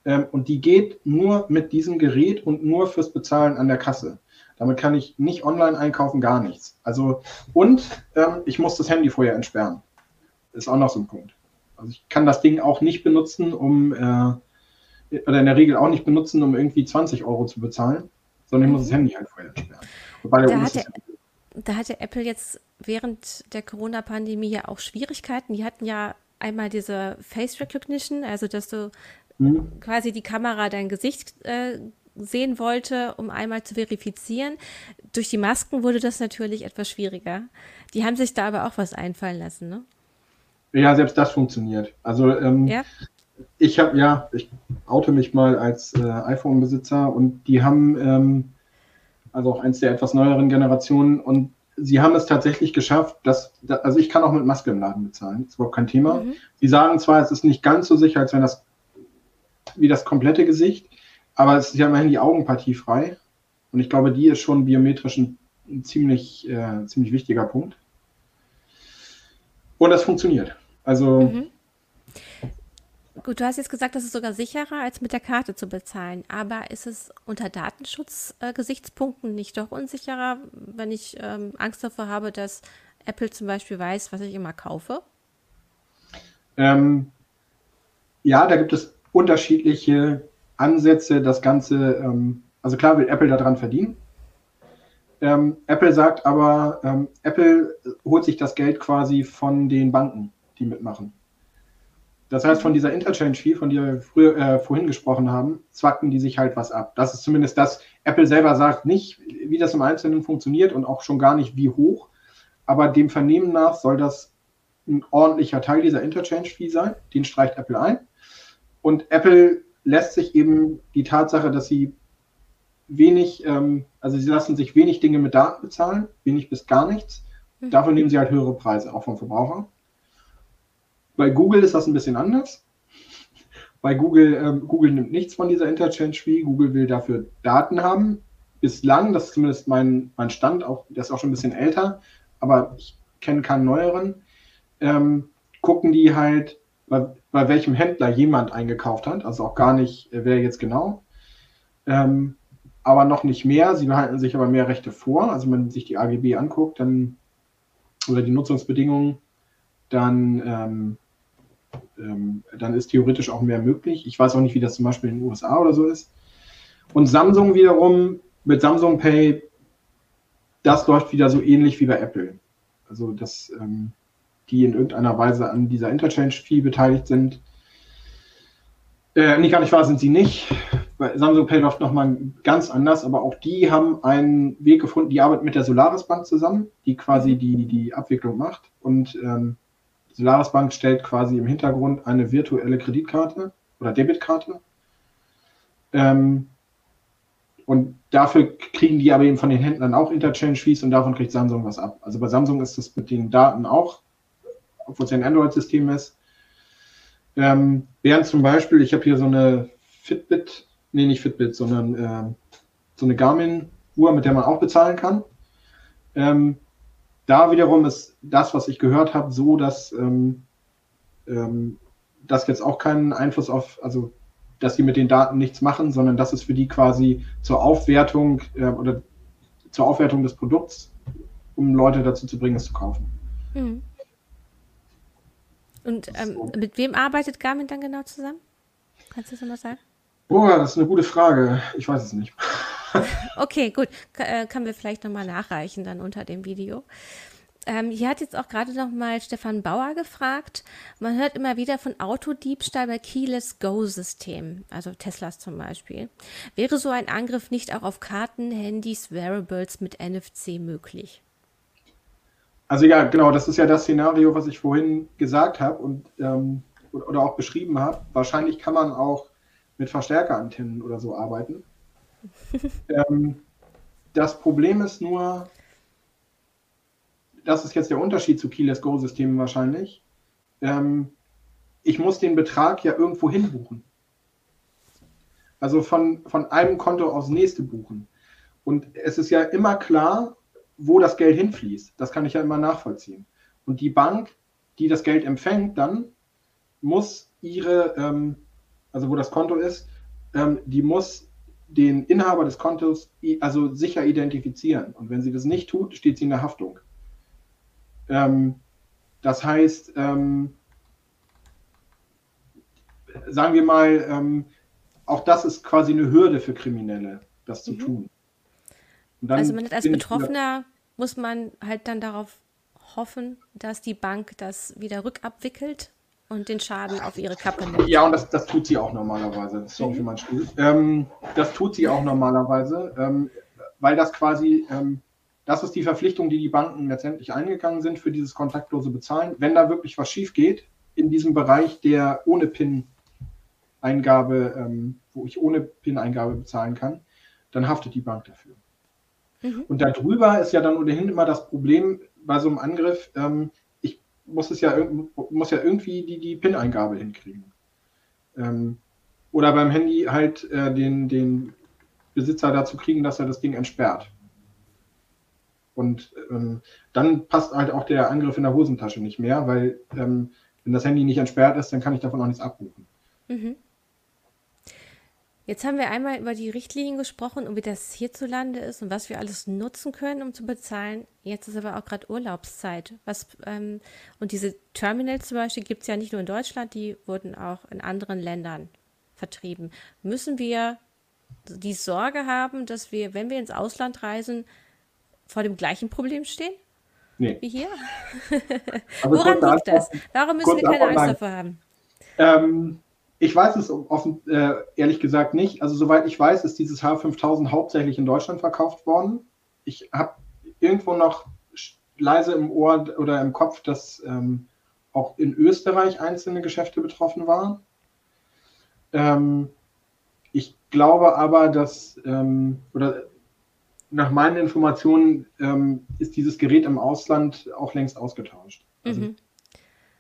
Ähm, und die geht nur mit diesem Gerät und nur fürs Bezahlen an der Kasse. Damit kann ich nicht online einkaufen, gar nichts. Also, und ähm, ich muss das Handy vorher entsperren. Ist auch noch so ein Punkt. Also ich kann das Ding auch nicht benutzen, um, äh, oder in der Regel auch nicht benutzen, um irgendwie 20 Euro zu bezahlen, sondern ich muss das mhm. Handy halt vorher entsperren. Da hatte, da hatte Apple jetzt während der Corona-Pandemie ja auch Schwierigkeiten. Die hatten ja einmal diese Face Recognition, also dass du mhm. quasi die Kamera dein Gesicht äh, sehen wollte, um einmal zu verifizieren. Durch die Masken wurde das natürlich etwas schwieriger. Die haben sich da aber auch was einfallen lassen, ne? Ja, selbst das funktioniert. Also ähm, ja? Ich habe ja, ich oute mich mal als äh, iPhone-Besitzer und die haben ähm, also auch eins der etwas neueren Generationen und sie haben es tatsächlich geschafft, dass, also ich kann auch mit Maske im Laden bezahlen, das ist überhaupt kein Thema. Mhm. Sie sagen zwar, es ist nicht ganz so sicher, als wenn das wie das komplette Gesicht, aber es ist ja immerhin die Augenpartie frei. Und ich glaube, die ist schon biometrisch ein, ein ziemlich, äh, ziemlich wichtiger Punkt. Und das funktioniert. Also. Mhm. Gut, du hast jetzt gesagt, das ist sogar sicherer, als mit der Karte zu bezahlen. Aber ist es unter Datenschutzgesichtspunkten nicht doch unsicherer, wenn ich ähm, Angst davor habe, dass Apple zum Beispiel weiß, was ich immer kaufe? Ähm, ja, da gibt es unterschiedliche Ansätze, das Ganze, ähm, also klar will Apple daran verdienen. Ähm, Apple sagt aber, ähm, Apple holt sich das Geld quasi von den Banken, die mitmachen. Das heißt, von dieser Interchange-Fee, von der wir früher, äh, vorhin gesprochen haben, zwacken die sich halt was ab. Das ist zumindest das, Apple selber sagt nicht, wie das im Einzelnen funktioniert und auch schon gar nicht wie hoch. Aber dem Vernehmen nach soll das ein ordentlicher Teil dieser Interchange-Fee sein. Den streicht Apple ein. Und Apple lässt sich eben die Tatsache, dass sie wenig, ähm, also sie lassen sich wenig Dinge mit Daten bezahlen, wenig bis gar nichts. Mhm. Dafür nehmen sie halt höhere Preise, auch vom Verbraucher. Bei Google ist das ein bisschen anders. Bei Google, ähm, Google nimmt nichts von dieser Interchange-Fee. Google will dafür Daten haben. Bislang, das ist zumindest mein, mein Stand, auch, der ist auch schon ein bisschen älter, aber ich kenne keinen neueren, ähm, gucken die halt, bei, bei welchem Händler jemand eingekauft hat, also auch gar nicht, äh, wer jetzt genau. Ähm, aber noch nicht mehr. Sie behalten sich aber mehr Rechte vor. Also wenn man sich die AGB anguckt, dann oder die Nutzungsbedingungen, dann, ähm, ähm, dann ist theoretisch auch mehr möglich. Ich weiß auch nicht, wie das zum Beispiel in den USA oder so ist. Und Samsung wiederum mit Samsung Pay, das läuft wieder so ähnlich wie bei Apple. Also das ähm, die in irgendeiner Weise an dieser Interchange-Fee beteiligt sind. Äh, nicht gar nicht wahr sind sie nicht. Bei Samsung Pay läuft nochmal ganz anders, aber auch die haben einen Weg gefunden, die arbeiten mit der Solaris Bank zusammen, die quasi die, die Abwicklung macht. Und ähm, Solaris Bank stellt quasi im Hintergrund eine virtuelle Kreditkarte oder Debitkarte. Ähm, Und dafür kriegen die aber eben von den Händlern auch Interchange-Fees und davon kriegt Samsung was ab. Also bei Samsung ist das mit den Daten auch, obwohl es ja ein Android-System ist. Ähm, während zum Beispiel, ich habe hier so eine Fitbit, nee, nicht Fitbit, sondern äh, so eine Garmin-Uhr, mit der man auch bezahlen kann. Ähm, da wiederum ist das, was ich gehört habe, so, dass ähm, ähm, das jetzt auch keinen Einfluss auf, also dass sie mit den Daten nichts machen, sondern das ist für die quasi zur Aufwertung äh, oder zur Aufwertung des Produkts, um Leute dazu zu bringen, es zu kaufen. Mhm. Und ähm, so. mit wem arbeitet Garmin dann genau zusammen? Kannst du das nochmal sagen? Boah, das ist eine gute Frage. Ich weiß es nicht. Okay, gut. K äh, können wir vielleicht nochmal nachreichen dann unter dem Video. Ähm, hier hat jetzt auch gerade noch mal Stefan Bauer gefragt. Man hört immer wieder von Autodiebstahl bei Keyless Go-Systemen, also Teslas zum Beispiel. Wäre so ein Angriff nicht auch auf Karten, Handys, Wearables mit NFC möglich? Also ja, genau, das ist ja das Szenario, was ich vorhin gesagt habe und ähm, oder auch beschrieben habe. Wahrscheinlich kann man auch mit Verstärkerantennen oder so arbeiten. Ähm, das Problem ist nur, das ist jetzt der Unterschied zu Keyless Go-Systemen wahrscheinlich. Ähm, ich muss den Betrag ja irgendwo hinbuchen. Also von, von einem Konto aufs nächste buchen. Und es ist ja immer klar, wo das Geld hinfließt. Das kann ich ja immer nachvollziehen. Und die Bank, die das Geld empfängt, dann muss ihre, ähm, also wo das Konto ist, ähm, die muss den Inhaber des Kontos also sicher identifizieren. Und wenn sie das nicht tut, steht sie in der Haftung. Ähm, das heißt, ähm, sagen wir mal, ähm, auch das ist quasi eine Hürde für Kriminelle, das zu mhm. tun. also man als Betroffener muss man halt dann darauf hoffen, dass die Bank das wieder rückabwickelt und den Schaden auf ihre Kappe nimmt. Ja, und das, das tut sie auch normalerweise. Sorry mhm. für meinen Stuhl. Ähm, das tut sie auch normalerweise, ähm, weil das quasi ähm, das ist die Verpflichtung, die die Banken letztendlich eingegangen sind für dieses kontaktlose Bezahlen. Wenn da wirklich was schief geht, in diesem Bereich, der ohne PIN-Eingabe, ähm, wo ich ohne PIN-Eingabe bezahlen kann, dann haftet die Bank dafür. Mhm. Und darüber ist ja dann ohnehin immer das Problem bei so einem Angriff, ähm, muss es ja, muss ja irgendwie die, die PIN-Eingabe hinkriegen. Ähm, oder beim Handy halt äh, den, den Besitzer dazu kriegen, dass er das Ding entsperrt. Und ähm, dann passt halt auch der Angriff in der Hosentasche nicht mehr, weil ähm, wenn das Handy nicht entsperrt ist, dann kann ich davon auch nichts abrufen. Mhm. Jetzt haben wir einmal über die Richtlinien gesprochen und wie das hierzulande ist und was wir alles nutzen können, um zu bezahlen. Jetzt ist aber auch gerade Urlaubszeit. Was, ähm, und diese Terminals zum Beispiel gibt es ja nicht nur in Deutschland, die wurden auch in anderen Ländern vertrieben. Müssen wir die Sorge haben, dass wir, wenn wir ins Ausland reisen, vor dem gleichen Problem stehen? Nee. Wie hier? Also <laughs> Woran liegt das? Warum müssen wir keine Angst nein. davor haben? Ähm, ich weiß es offen, äh, ehrlich gesagt nicht. Also soweit ich weiß, ist dieses H5000 hauptsächlich in Deutschland verkauft worden. Ich habe irgendwo noch leise im Ohr oder im Kopf, dass ähm, auch in Österreich einzelne Geschäfte betroffen waren. Ähm, ich glaube aber, dass, ähm, oder nach meinen Informationen ähm, ist dieses Gerät im Ausland auch längst ausgetauscht. Also, mhm.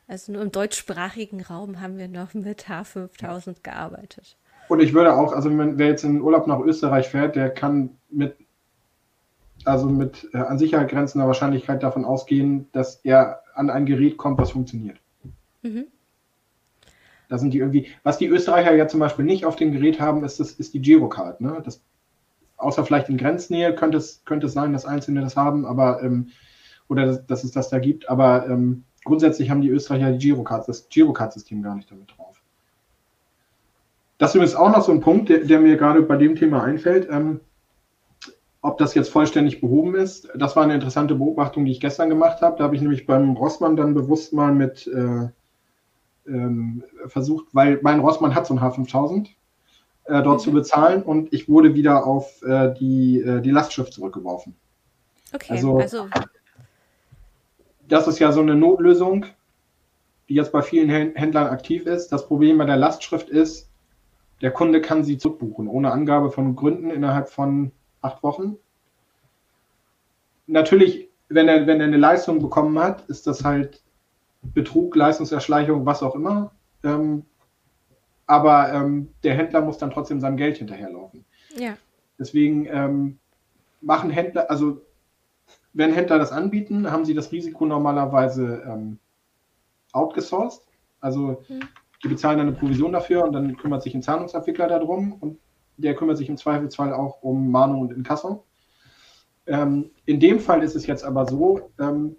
Also, nur im deutschsprachigen Raum haben wir noch mit H5000 gearbeitet. Und ich würde auch, also wenn, wer jetzt in Urlaub nach Österreich fährt, der kann mit, also mit äh, an Sicherheit grenzender Wahrscheinlichkeit davon ausgehen, dass er an ein Gerät kommt, was funktioniert. Mhm. Da sind die irgendwie, was die Österreicher ja zum Beispiel nicht auf dem Gerät haben, ist, das, ist die Girocard. Ne? Das außer vielleicht in Grenznähe könnte es, könnte es sein, dass Einzelne das haben, aber ähm, oder dass, dass, es das da gibt, aber ähm, grundsätzlich haben die Österreicher die Girocard, das Girocard-System gar nicht damit drauf. Das ist übrigens auch noch so ein Punkt, der, der mir gerade bei dem Thema einfällt. Ähm, ob das jetzt vollständig behoben ist, das war eine interessante Beobachtung, die ich gestern gemacht habe. Da habe ich nämlich beim Rossmann dann bewusst mal mit äh, ähm, versucht, weil mein Rossmann hat so ein H5000 äh, dort mhm. zu bezahlen und ich wurde wieder auf äh, die, äh, die Lastschrift zurückgeworfen. Okay, also, also, das ist ja so eine Notlösung, die jetzt bei vielen Händlern aktiv ist. Das Problem bei der Lastschrift ist, der Kunde kann sie zurückbuchen, ohne Angabe von Gründen innerhalb von acht Wochen. Natürlich, wenn er, wenn er eine Leistung bekommen hat, ist das halt Betrug, Leistungserschleichung, was auch immer. Ähm, aber ähm, der Händler muss dann trotzdem seinem Geld hinterherlaufen. Ja. Deswegen ähm, machen Händler, also wenn Händler das anbieten, haben sie das Risiko normalerweise ähm, outgesourced. Also hm. die bezahlen dann eine Provision dafür und dann kümmert sich ein Zahlungsabwickler darum und der kümmert sich im Zweifelsfall auch um Mahnung und Inkasso. Ähm, in dem Fall ist es jetzt aber so, ähm,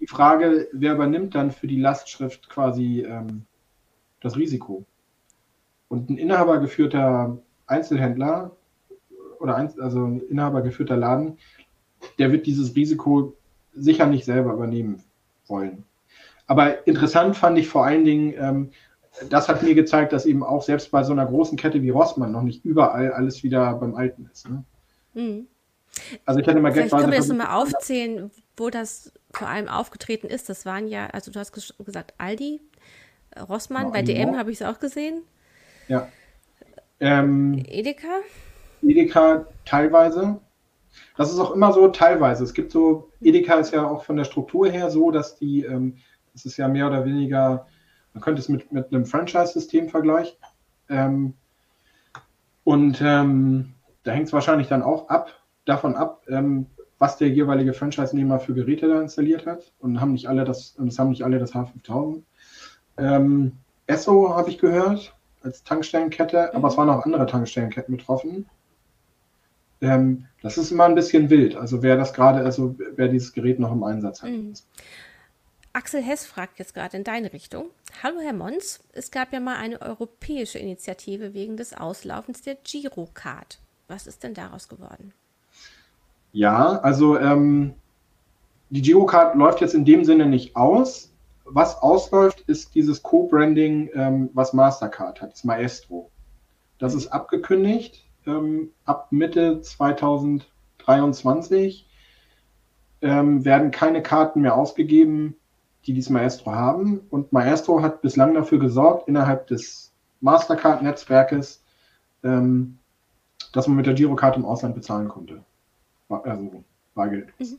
die Frage, wer übernimmt dann für die Lastschrift quasi ähm, das Risiko? Und ein inhabergeführter Einzelhändler oder ein, also ein inhabergeführter Laden, der wird dieses Risiko sicher nicht selber übernehmen wollen. Aber interessant fand ich vor allen Dingen, ähm, das hat mir gezeigt, dass eben auch selbst bei so einer großen Kette wie Rossmann noch nicht überall alles wieder beim Alten ist. Ne? Mhm. Also ich hatte mal Vielleicht können wir das nochmal aufzählen, wo das vor allem aufgetreten ist. Das waren ja, also du hast gesagt Aldi, Rossmann, genau, bei DM habe ich es auch gesehen. Ja. Ähm, Edeka? Edeka teilweise. Das ist auch immer so teilweise. Es gibt so, Edeka ist ja auch von der Struktur her so, dass die, ähm, das ist ja mehr oder weniger, man könnte es mit, mit einem Franchise-System vergleichen. Ähm, und ähm, da hängt es wahrscheinlich dann auch ab, davon ab, ähm, was der jeweilige Franchise-Nehmer für Geräte da installiert hat. Und haben nicht alle das, es haben nicht alle das H5000. Ähm, Esso habe ich gehört, als Tankstellenkette, aber es waren auch andere Tankstellenketten betroffen. Ähm, das ist immer ein bisschen wild. Also wer das gerade, also wer dieses Gerät noch im Einsatz hat. Mhm. Axel Hess fragt jetzt gerade in deine Richtung. Hallo Herr Mons, es gab ja mal eine europäische Initiative wegen des Auslaufens der Girocard. Was ist denn daraus geworden? Ja, also ähm, die Girocard läuft jetzt in dem Sinne nicht aus. Was ausläuft, ist dieses Co-Branding, ähm, was Mastercard hat, das Maestro. Das ist abgekündigt ähm, ab Mitte 2023 ähm, werden keine Karten mehr ausgegeben, die dieses Maestro haben. Und Maestro hat bislang dafür gesorgt, innerhalb des Mastercard-Netzwerkes, ähm, dass man mit der Girokarte im Ausland bezahlen konnte. Also Bargeld. Mhm.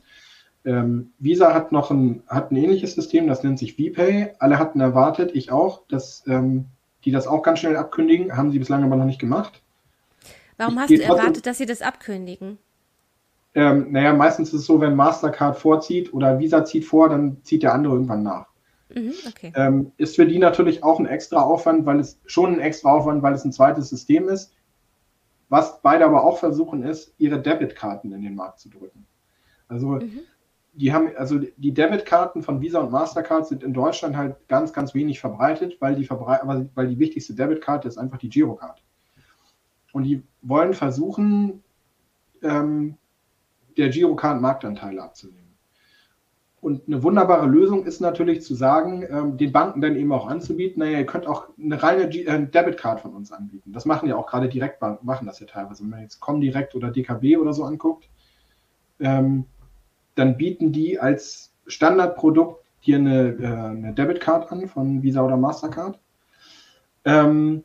Ähm, Visa hat noch ein, hat ein ähnliches System, das nennt sich VPay. Alle hatten erwartet, ich auch, dass ähm, die das auch ganz schnell abkündigen, haben sie bislang aber noch nicht gemacht. Warum hast du erwartet, dass sie das abkündigen? Ähm, naja, meistens ist es so, wenn Mastercard vorzieht oder Visa zieht vor, dann zieht der andere irgendwann nach. Mhm, okay. ähm, ist für die natürlich auch ein extra Aufwand, weil es schon ein extra Aufwand, weil es ein zweites System ist. Was beide aber auch versuchen, ist, ihre Debitkarten in den Markt zu drücken. Also mhm. die haben, also die Debitkarten von Visa und Mastercard sind in Deutschland halt ganz, ganz wenig verbreitet, weil die, verbrei weil die wichtigste Debitkarte ist einfach die Girocard. Und die wollen versuchen, ähm, der Girocard Marktanteile abzunehmen. Und eine wunderbare Lösung ist natürlich zu sagen, ähm, den Banken dann eben auch anzubieten, naja, ihr könnt auch eine reine G äh, Debitcard von uns anbieten. Das machen ja auch gerade Direktbanken, machen das ja teilweise. Wenn man jetzt Comdirect oder DKB oder so anguckt, ähm, dann bieten die als Standardprodukt dir eine, äh, eine Debitcard an von Visa oder Mastercard. Ähm,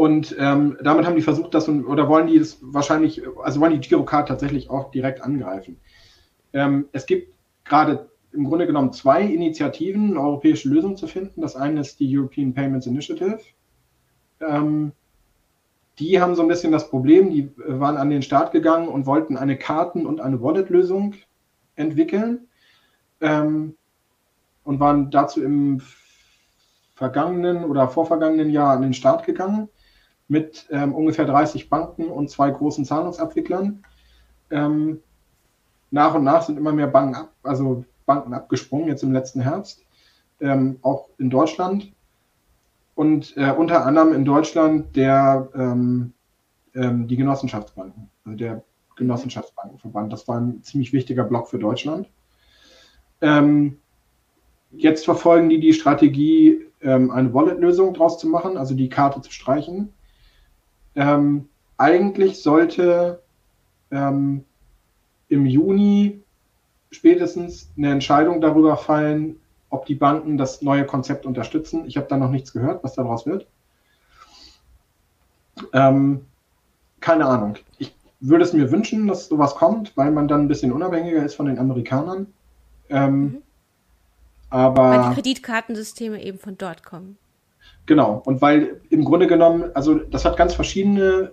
und ähm, damit haben die versucht, das oder wollen die das wahrscheinlich, also wollen die Girocard tatsächlich auch direkt angreifen. Ähm, es gibt gerade im Grunde genommen zwei Initiativen, eine europäische Lösung zu finden. Das eine ist die European Payments Initiative. Ähm, die haben so ein bisschen das Problem, die waren an den Start gegangen und wollten eine Karten- und eine Wallet-Lösung entwickeln ähm, und waren dazu im vergangenen oder vorvergangenen Jahr an den Start gegangen mit ähm, ungefähr 30 Banken und zwei großen Zahlungsabwicklern. Ähm, nach und nach sind immer mehr Banken, ab, also Banken abgesprungen, jetzt im letzten Herbst, ähm, auch in Deutschland. Und äh, unter anderem in Deutschland der, ähm, ähm, die Genossenschaftsbanken, also der Genossenschaftsbankenverband. Das war ein ziemlich wichtiger Block für Deutschland. Ähm, jetzt verfolgen die die Strategie, eine Wallet-Lösung draus zu machen, also die Karte zu streichen ähm, eigentlich sollte ähm, im Juni spätestens eine Entscheidung darüber fallen, ob die Banken das neue Konzept unterstützen. Ich habe da noch nichts gehört, was daraus wird. Ähm, keine Ahnung. Ich würde es mir wünschen, dass sowas kommt, weil man dann ein bisschen unabhängiger ist von den Amerikanern. Ähm, mhm. Aber. Weil die Kreditkartensysteme eben von dort kommen. Genau. Und weil im Grunde genommen, also das hat ganz verschiedene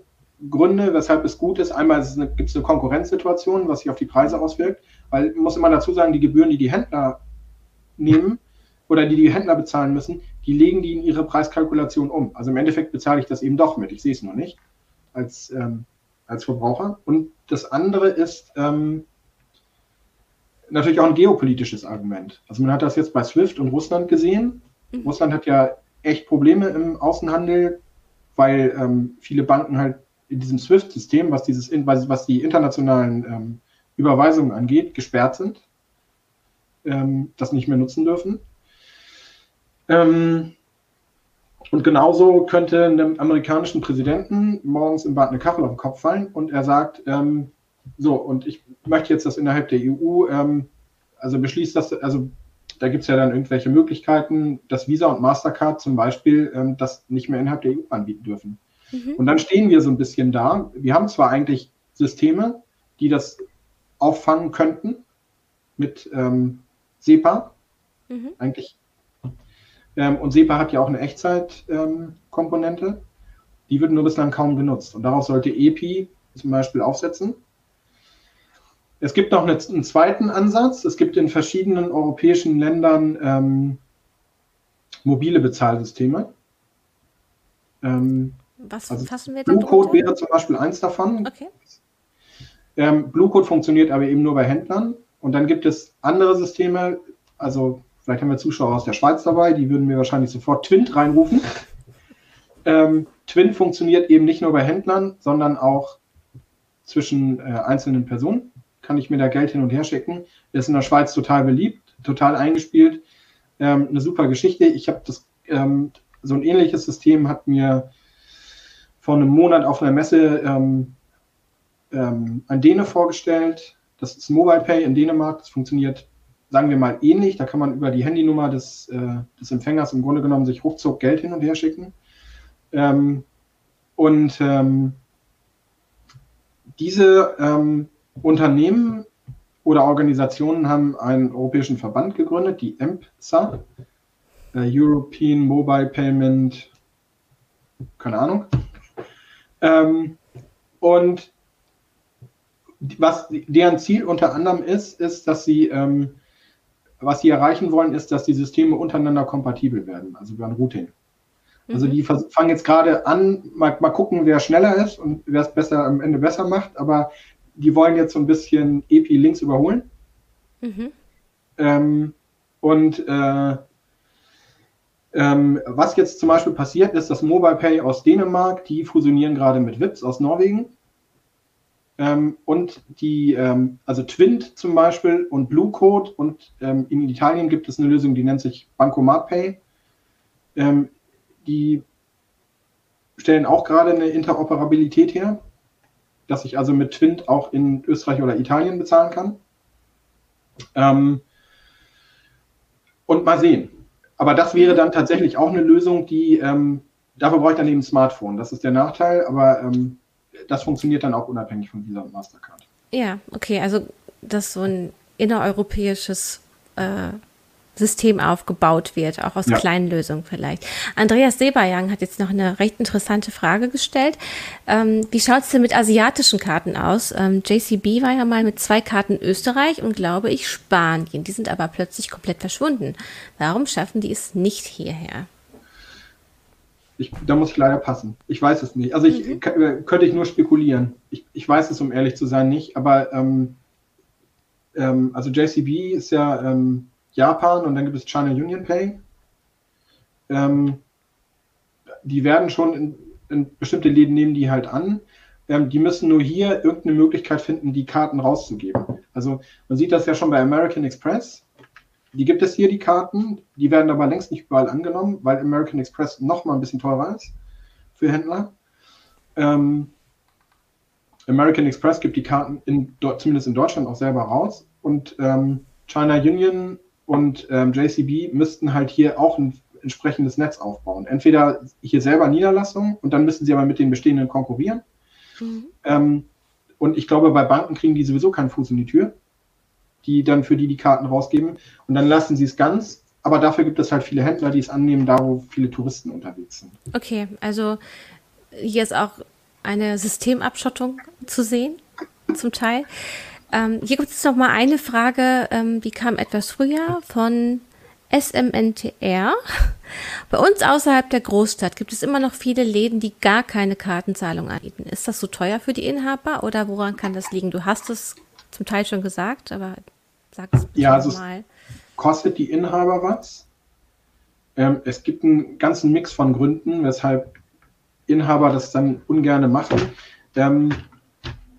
Gründe, weshalb es gut ist. Einmal gibt es eine Konkurrenzsituation, was sich auf die Preise auswirkt, weil man muss immer dazu sagen, die Gebühren, die die Händler nehmen oder die die Händler bezahlen müssen, die legen die in ihre Preiskalkulation um. Also im Endeffekt bezahle ich das eben doch mit. Ich sehe es nur nicht als, ähm, als Verbraucher. Und das andere ist ähm, natürlich auch ein geopolitisches Argument. Also man hat das jetzt bei SWIFT und Russland gesehen. Mhm. Russland hat ja echt Probleme im Außenhandel, weil ähm, viele Banken halt in diesem SWIFT-System, was, was die internationalen ähm, Überweisungen angeht, gesperrt sind, ähm, das nicht mehr nutzen dürfen. Ähm, und genauso könnte einem amerikanischen Präsidenten morgens im Bad eine Kachel auf den Kopf fallen und er sagt, ähm, so, und ich möchte jetzt, dass innerhalb der EU, ähm, also beschließt das, also da gibt es ja dann irgendwelche Möglichkeiten, dass Visa und Mastercard zum Beispiel ähm, das nicht mehr innerhalb der EU anbieten dürfen. Mhm. Und dann stehen wir so ein bisschen da. Wir haben zwar eigentlich Systeme, die das auffangen könnten mit ähm, SEPA, mhm. eigentlich. Ähm, und SEPA hat ja auch eine Echtzeitkomponente. Die wird nur bislang kaum genutzt. Und darauf sollte EPI zum Beispiel aufsetzen. Es gibt noch einen zweiten Ansatz. Es gibt in verschiedenen europäischen Ländern ähm, mobile Bezahlsysteme. Ähm, Was also fassen wir da Blue Code wäre zum Beispiel eins davon. Okay. Ähm, Blue Code funktioniert aber eben nur bei Händlern. Und dann gibt es andere Systeme, also vielleicht haben wir Zuschauer aus der Schweiz dabei, die würden mir wahrscheinlich sofort Twint reinrufen. <laughs> Ähm, Twint funktioniert eben nicht nur bei Händlern, sondern auch zwischen äh, einzelnen Personen kann ich mir da Geld hin und her schicken. Der ist in der Schweiz total beliebt, total eingespielt. Ähm, eine super Geschichte. Ich habe das, ähm, so ein ähnliches System hat mir vor einem Monat auf einer Messe ähm, ähm, ein Däne vorgestellt. Das ist Mobile Pay in Dänemark. Das funktioniert, sagen wir mal, ähnlich. Da kann man über die Handynummer des, äh, des Empfängers im Grunde genommen sich ruckzuck Geld hin und her schicken. Ähm, und ähm, diese ähm, Unternehmen oder Organisationen haben einen europäischen Verband gegründet, die EMPSA, äh, European Mobile Payment, keine Ahnung. Ähm, und was deren Ziel unter anderem ist, ist, dass sie, ähm, was sie erreichen wollen, ist, dass die Systeme untereinander kompatibel werden, also über ein Routing. Also mhm. die fangen jetzt gerade an, mal, mal gucken, wer schneller ist und wer es besser am Ende besser macht, aber die wollen jetzt so ein bisschen EPI links überholen. Mhm. Ähm, und äh, ähm, was jetzt zum Beispiel passiert, ist, dass Mobile Pay aus Dänemark, die fusionieren gerade mit Wips aus Norwegen. Ähm, und die, ähm, also Twint zum Beispiel und Blue Code und ähm, in Italien gibt es eine Lösung, die nennt sich Bancomat Pay. Ähm, die stellen auch gerade eine Interoperabilität her dass ich also mit Twint auch in Österreich oder Italien bezahlen kann. Ähm, und mal sehen. Aber das wäre dann tatsächlich auch eine Lösung, die, ähm, dafür brauche ich dann eben ein Smartphone. Das ist der Nachteil, aber ähm, das funktioniert dann auch unabhängig von Visa und Mastercard. Ja, okay, also das ist so ein innereuropäisches äh, System aufgebaut wird, auch aus ja. kleinen Lösungen vielleicht. Andreas Seberjang hat jetzt noch eine recht interessante Frage gestellt. Ähm, wie schaut es denn mit asiatischen Karten aus? Ähm, JCB war ja mal mit zwei Karten Österreich und glaube ich Spanien. Die sind aber plötzlich komplett verschwunden. Warum schaffen die es nicht hierher? Ich, da muss ich leider passen. Ich weiß es nicht. Also ich mhm. Äh, könnte ich nur spekulieren. Ich, ich weiß es, um ehrlich zu sein, nicht. Aber ähm, ähm, also JCB ist ja ähm, Japan und dann gibt es China Union Pay. Ähm, die werden schon in, in, bestimmte Läden nehmen die halt an. Ähm, die müssen nur hier irgendeine Möglichkeit finden, die Karten rauszugeben. Also man sieht das ja schon bei American Express. Die gibt es hier, die Karten. Die werden aber längst nicht überall angenommen, weil American Express noch mal ein bisschen teurer ist für Händler. Ähm, American Express gibt die Karten in, zumindest in Deutschland auch selber raus und ähm, China Union und ähm, JCB müssten halt hier auch ein, entsprechendes Netz aufbauen. Entweder hier selber Niederlassungen und dann müssen sie aber mit den bestehenden konkurrieren. Mhm. Ähm, und ich glaube, bei Banken kriegen die sowieso keinen Fuß in die Tür, die dann für die die Karten rausgeben. Und dann lassen sie es ganz. Aber dafür gibt es halt viele Händler, die es annehmen, da wo viele Touristen unterwegs sind. Okay, also hier ist auch eine Systemabschottung zu sehen, zum Teil. Ähm, hier gibt es noch mal eine Frage, ähm, die kam etwas früher von SMNTR. <laughs> Bei uns außerhalb der Großstadt gibt es immer noch viele Läden, die gar keine Kartenzahlung anbieten. Ist das so teuer für die Inhaber oder woran kann das liegen? Du hast es zum Teil schon gesagt, aber sag es bitte ja, also mal. kostet die Inhaber was? Ähm, es gibt einen ganzen Mix von Gründen, weshalb Inhaber das dann ungerne machen. Ähm,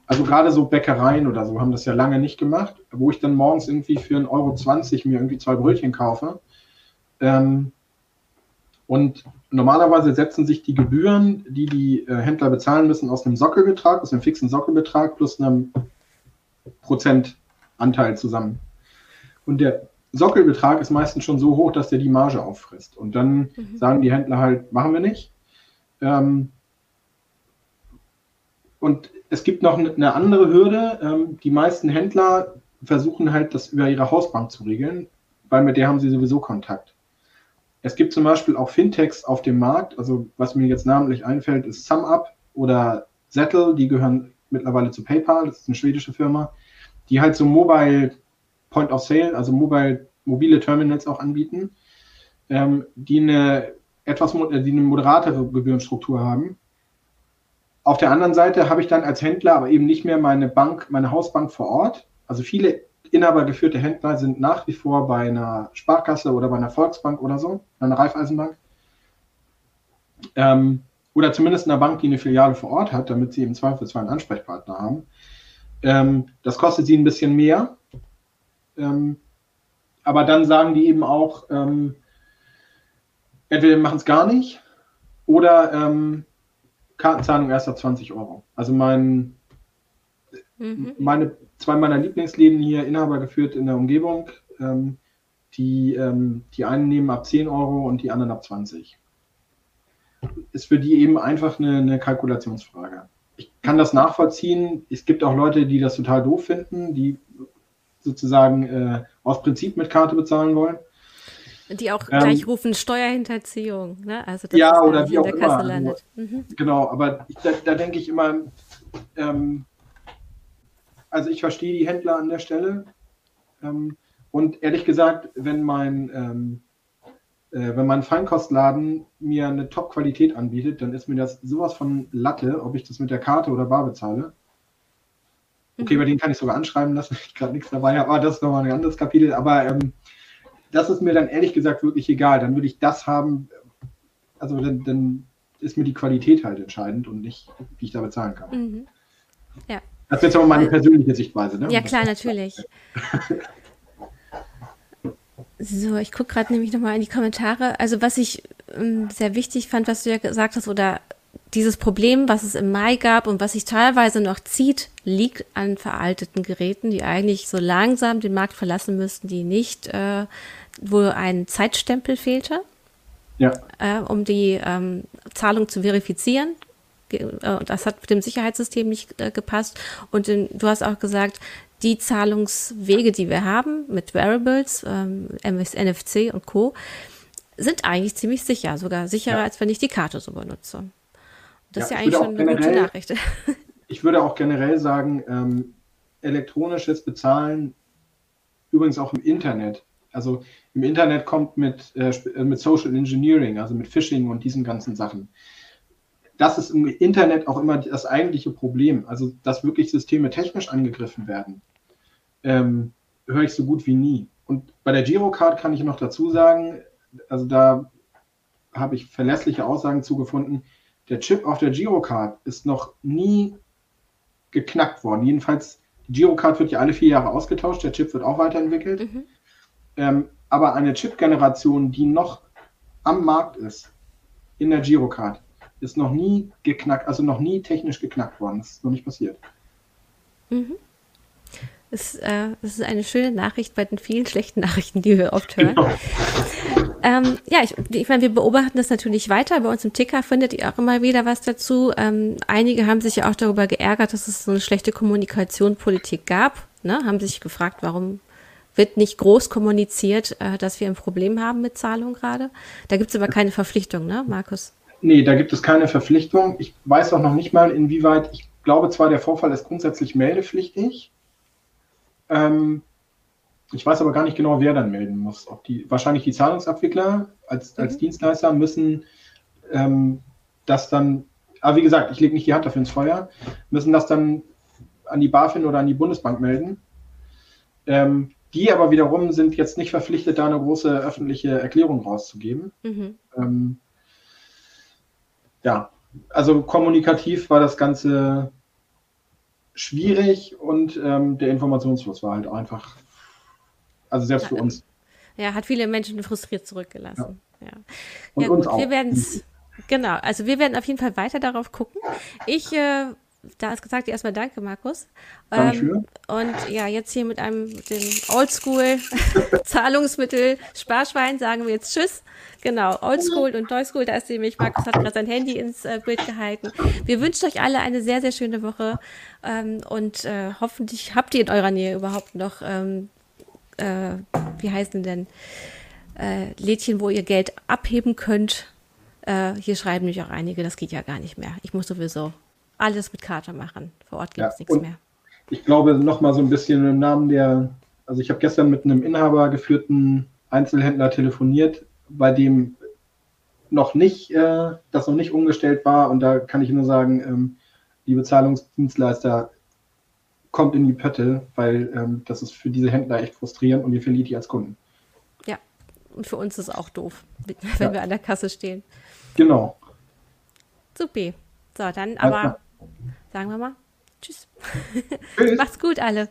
also gerade so Bäckereien oder so haben das ja lange nicht gemacht, wo ich dann morgens irgendwie für 1,20 Euro mir irgendwie zwei Brötchen kaufe. Ähm, und normalerweise setzen sich die Gebühren, die die äh, Händler bezahlen müssen, aus einem Sockelbetrag, aus einem fixen Sockelbetrag plus einem Prozentanteil zusammen. Und der Sockelbetrag ist meistens schon so hoch, dass der die Marge auffrisst. Und dann mhm. sagen die Händler halt, machen wir nicht. Ähm, und es gibt noch eine andere Hürde. Ähm, die meisten Händler versuchen halt, das über ihre Hausbank zu regeln, weil mit der haben sie sowieso Kontakt. Es gibt zum Beispiel auch Fintechs auf dem Markt. Also was mir jetzt namentlich einfällt, ist SumUp oder Zettel. Die gehören mittlerweile zu PayPal. Das ist eine schwedische Firma, die halt so Mobile Point of Sale, also mobile, mobile Terminals auch anbieten, ähm, die eine etwas die eine moderatere Gebührenstruktur haben auf der anderen Seite habe ich dann als Händler aber eben nicht mehr meine Bank, meine Hausbank vor Ort. Also viele inhabergeführte Händler sind nach wie vor bei einer Sparkasse oder bei einer Volksbank oder so, einer Raiffeisenbank. Ähm, oder zumindest in einer Bank, die eine Filiale vor Ort hat, damit sie im Zweifelsfall einen Ansprechpartner haben. Ähm, das kostet sie ein bisschen mehr. Ähm, aber dann sagen die eben auch, ähm, entweder machen es gar nicht oder ähm, Kartenzahlung erst ab 20 Euro. Also mein, mhm. meine, zwei meiner Lieblingsläden hier, Inhaber geführt in der Umgebung, ähm, die, ähm, die einen nehmen ab 10 Euro und die anderen ab 20. Ist für die eben einfach eine, eine Kalkulationsfrage. Ich kann das nachvollziehen. Es gibt auch Leute, die das total doof finden, die sozusagen äh, aus Prinzip mit Karte bezahlen wollen. Die auch ähm, gleich rufen Steuerhinterziehung, ne? Also das ja, oder wie auch immer. Also, landet. Mhm. Genau, aber ich, da, da denke ich immer, ähm, also ich verstehe die Händler an der Stelle. Ähm, und ehrlich gesagt, wenn mein, ähm, äh, wenn mein Feinkostladen mir eine Top-Qualität anbietet, dann ist mir das sowas von Latte, ob ich das mit der Karte oder bar bezahle. Okay, mhm. bei denen kann ich sogar anschreiben lassen, <laughs> ich gerade nichts dabei habe, aber das ist nochmal ein anderes Kapitel. Aber ähm, das ist mir dann ehrlich gesagt wirklich egal. Dann würde ich das haben, also dann, dann ist mir die Qualität halt entscheidend und nicht, wie ich da bezahlen kann. Mhm. Ja. Das ist jetzt aber meine persönliche Sichtweise. Ne? Ja, klar, natürlich. <laughs> So, ich gucke gerade nämlich nochmal in die Kommentare. Also was ich ähm, sehr wichtig fand, was du ja gesagt hast, oder dieses Problem, was es im Mai gab und was sich teilweise noch zieht, liegt an veralteten Geräten, die eigentlich so langsam den Markt verlassen müssten, die nicht, äh, wo ein Zeitstempel fehlte, ja. äh, um die ähm, Zahlung zu verifizieren. Äh, das hat mit dem Sicherheitssystem nicht äh, gepasst. Und in, du hast auch gesagt, die Zahlungswege, die wir haben mit Variables, ähm, NFC und Co., sind eigentlich ziemlich sicher, sogar sicherer, ja. als wenn ich die Karte so benutze. Das ist ja eigentlich schon eine gute Nachricht. <laughs> ich würde auch generell sagen, ähm, elektronisches Bezahlen, übrigens auch im Internet. Also im Internet kommt mit, äh, äh, mit Social Engineering, also mit Phishing und diesen ganzen Sachen. Das ist im Internet auch immer das eigentliche Problem. Also, dass wirklich Systeme technisch angegriffen werden, ähm, höre ich so gut wie nie. Und bei der Girocard kann ich noch dazu sagen, also da habe ich verlässliche Aussagen zugefunden, der Chip auf der Girocard ist noch nie geknackt worden. Jedenfalls, die Girocard wird ja alle vier Jahre ausgetauscht, der Chip wird auch weiterentwickelt. Mhm. Ähm, aber eine Chip-Generation, die noch am Markt ist, in der Girocard, ist noch nie geknackt, also noch nie technisch geknackt worden. Das ist noch nicht passiert. Mhm. Das, äh, das ist eine schöne Nachricht bei den vielen schlechten Nachrichten, die wir oft hören. Genau. <laughs> Ähm, ja, ich, ich meine, wir beobachten das natürlich weiter. Bei uns im Ticker findet ihr auch immer wieder was dazu. Ähm, einige haben sich ja auch darüber geärgert, dass es so eine schlechte Kommunikationspolitik gab. Ne? Haben sich gefragt, warum wird nicht groß kommuniziert, äh, dass wir ein Problem haben mit Zahlungen gerade. Da gibt es aber keine Verpflichtung, ne, Markus? Nee, da gibt es keine Verpflichtung. Ich weiß auch noch nicht mal, inwieweit, ich glaube zwar, der Vorfall ist grundsätzlich meldepflichtig. Ähm, ich weiß aber gar nicht genau, wer dann melden muss. Ob die, wahrscheinlich die Zahlungsabwickler als, als mhm. Dienstleister müssen ähm, das dann, aber wie gesagt, ich lege nicht die Hand dafür ins Feuer, müssen das dann an die BaFin oder an die Bundesbank melden. Ähm, die aber wiederum sind jetzt nicht verpflichtet, da eine große öffentliche Erklärung rauszugeben. Mhm. Ähm, ja, also kommunikativ war das Ganze schwierig und ähm, der Informationsfluss war halt einfach also selbst ja, für uns. Ja, hat viele Menschen frustriert zurückgelassen. Ja, ja. Und ja gut, auch. wir werden es, genau, also wir werden auf jeden Fall weiter darauf gucken. Ich äh, da ist gesagt, erstmal danke, Markus. Ähm, und ja, jetzt hier mit einem dem Oldschool <laughs> Zahlungsmittel Sparschwein sagen wir jetzt Tschüss. Genau, Oldschool und Neuschool, da ist nämlich, Markus hat gerade sein Handy ins äh, Bild gehalten. Wir wünschen euch alle eine sehr, sehr schöne Woche ähm, und äh, hoffentlich habt ihr in eurer Nähe überhaupt noch ähm, äh, wie heißen denn, äh, Lädchen, wo ihr Geld abheben könnt. Äh, hier schreiben nämlich auch einige, das geht ja gar nicht mehr. Ich muss sowieso alles mit Karte machen. Vor Ort gibt es ja, nichts mehr. Ich glaube, noch mal so ein bisschen im Namen der, also ich habe gestern mit einem Inhaber geführten Einzelhändler telefoniert, bei dem noch nicht, äh, das noch nicht umgestellt war. Und da kann ich nur sagen, ähm, liebe Zahlungsdienstleister, kommt in die Pötte, weil ähm, das ist für diese Händler echt frustrierend und ihr verliert die als Kunden. Ja, und für uns ist es auch doof, <laughs> wenn ja. wir an der Kasse stehen. Genau. Supi. So, dann aber sagen wir mal Tschüss. <laughs> Tschüss. Macht's gut alle.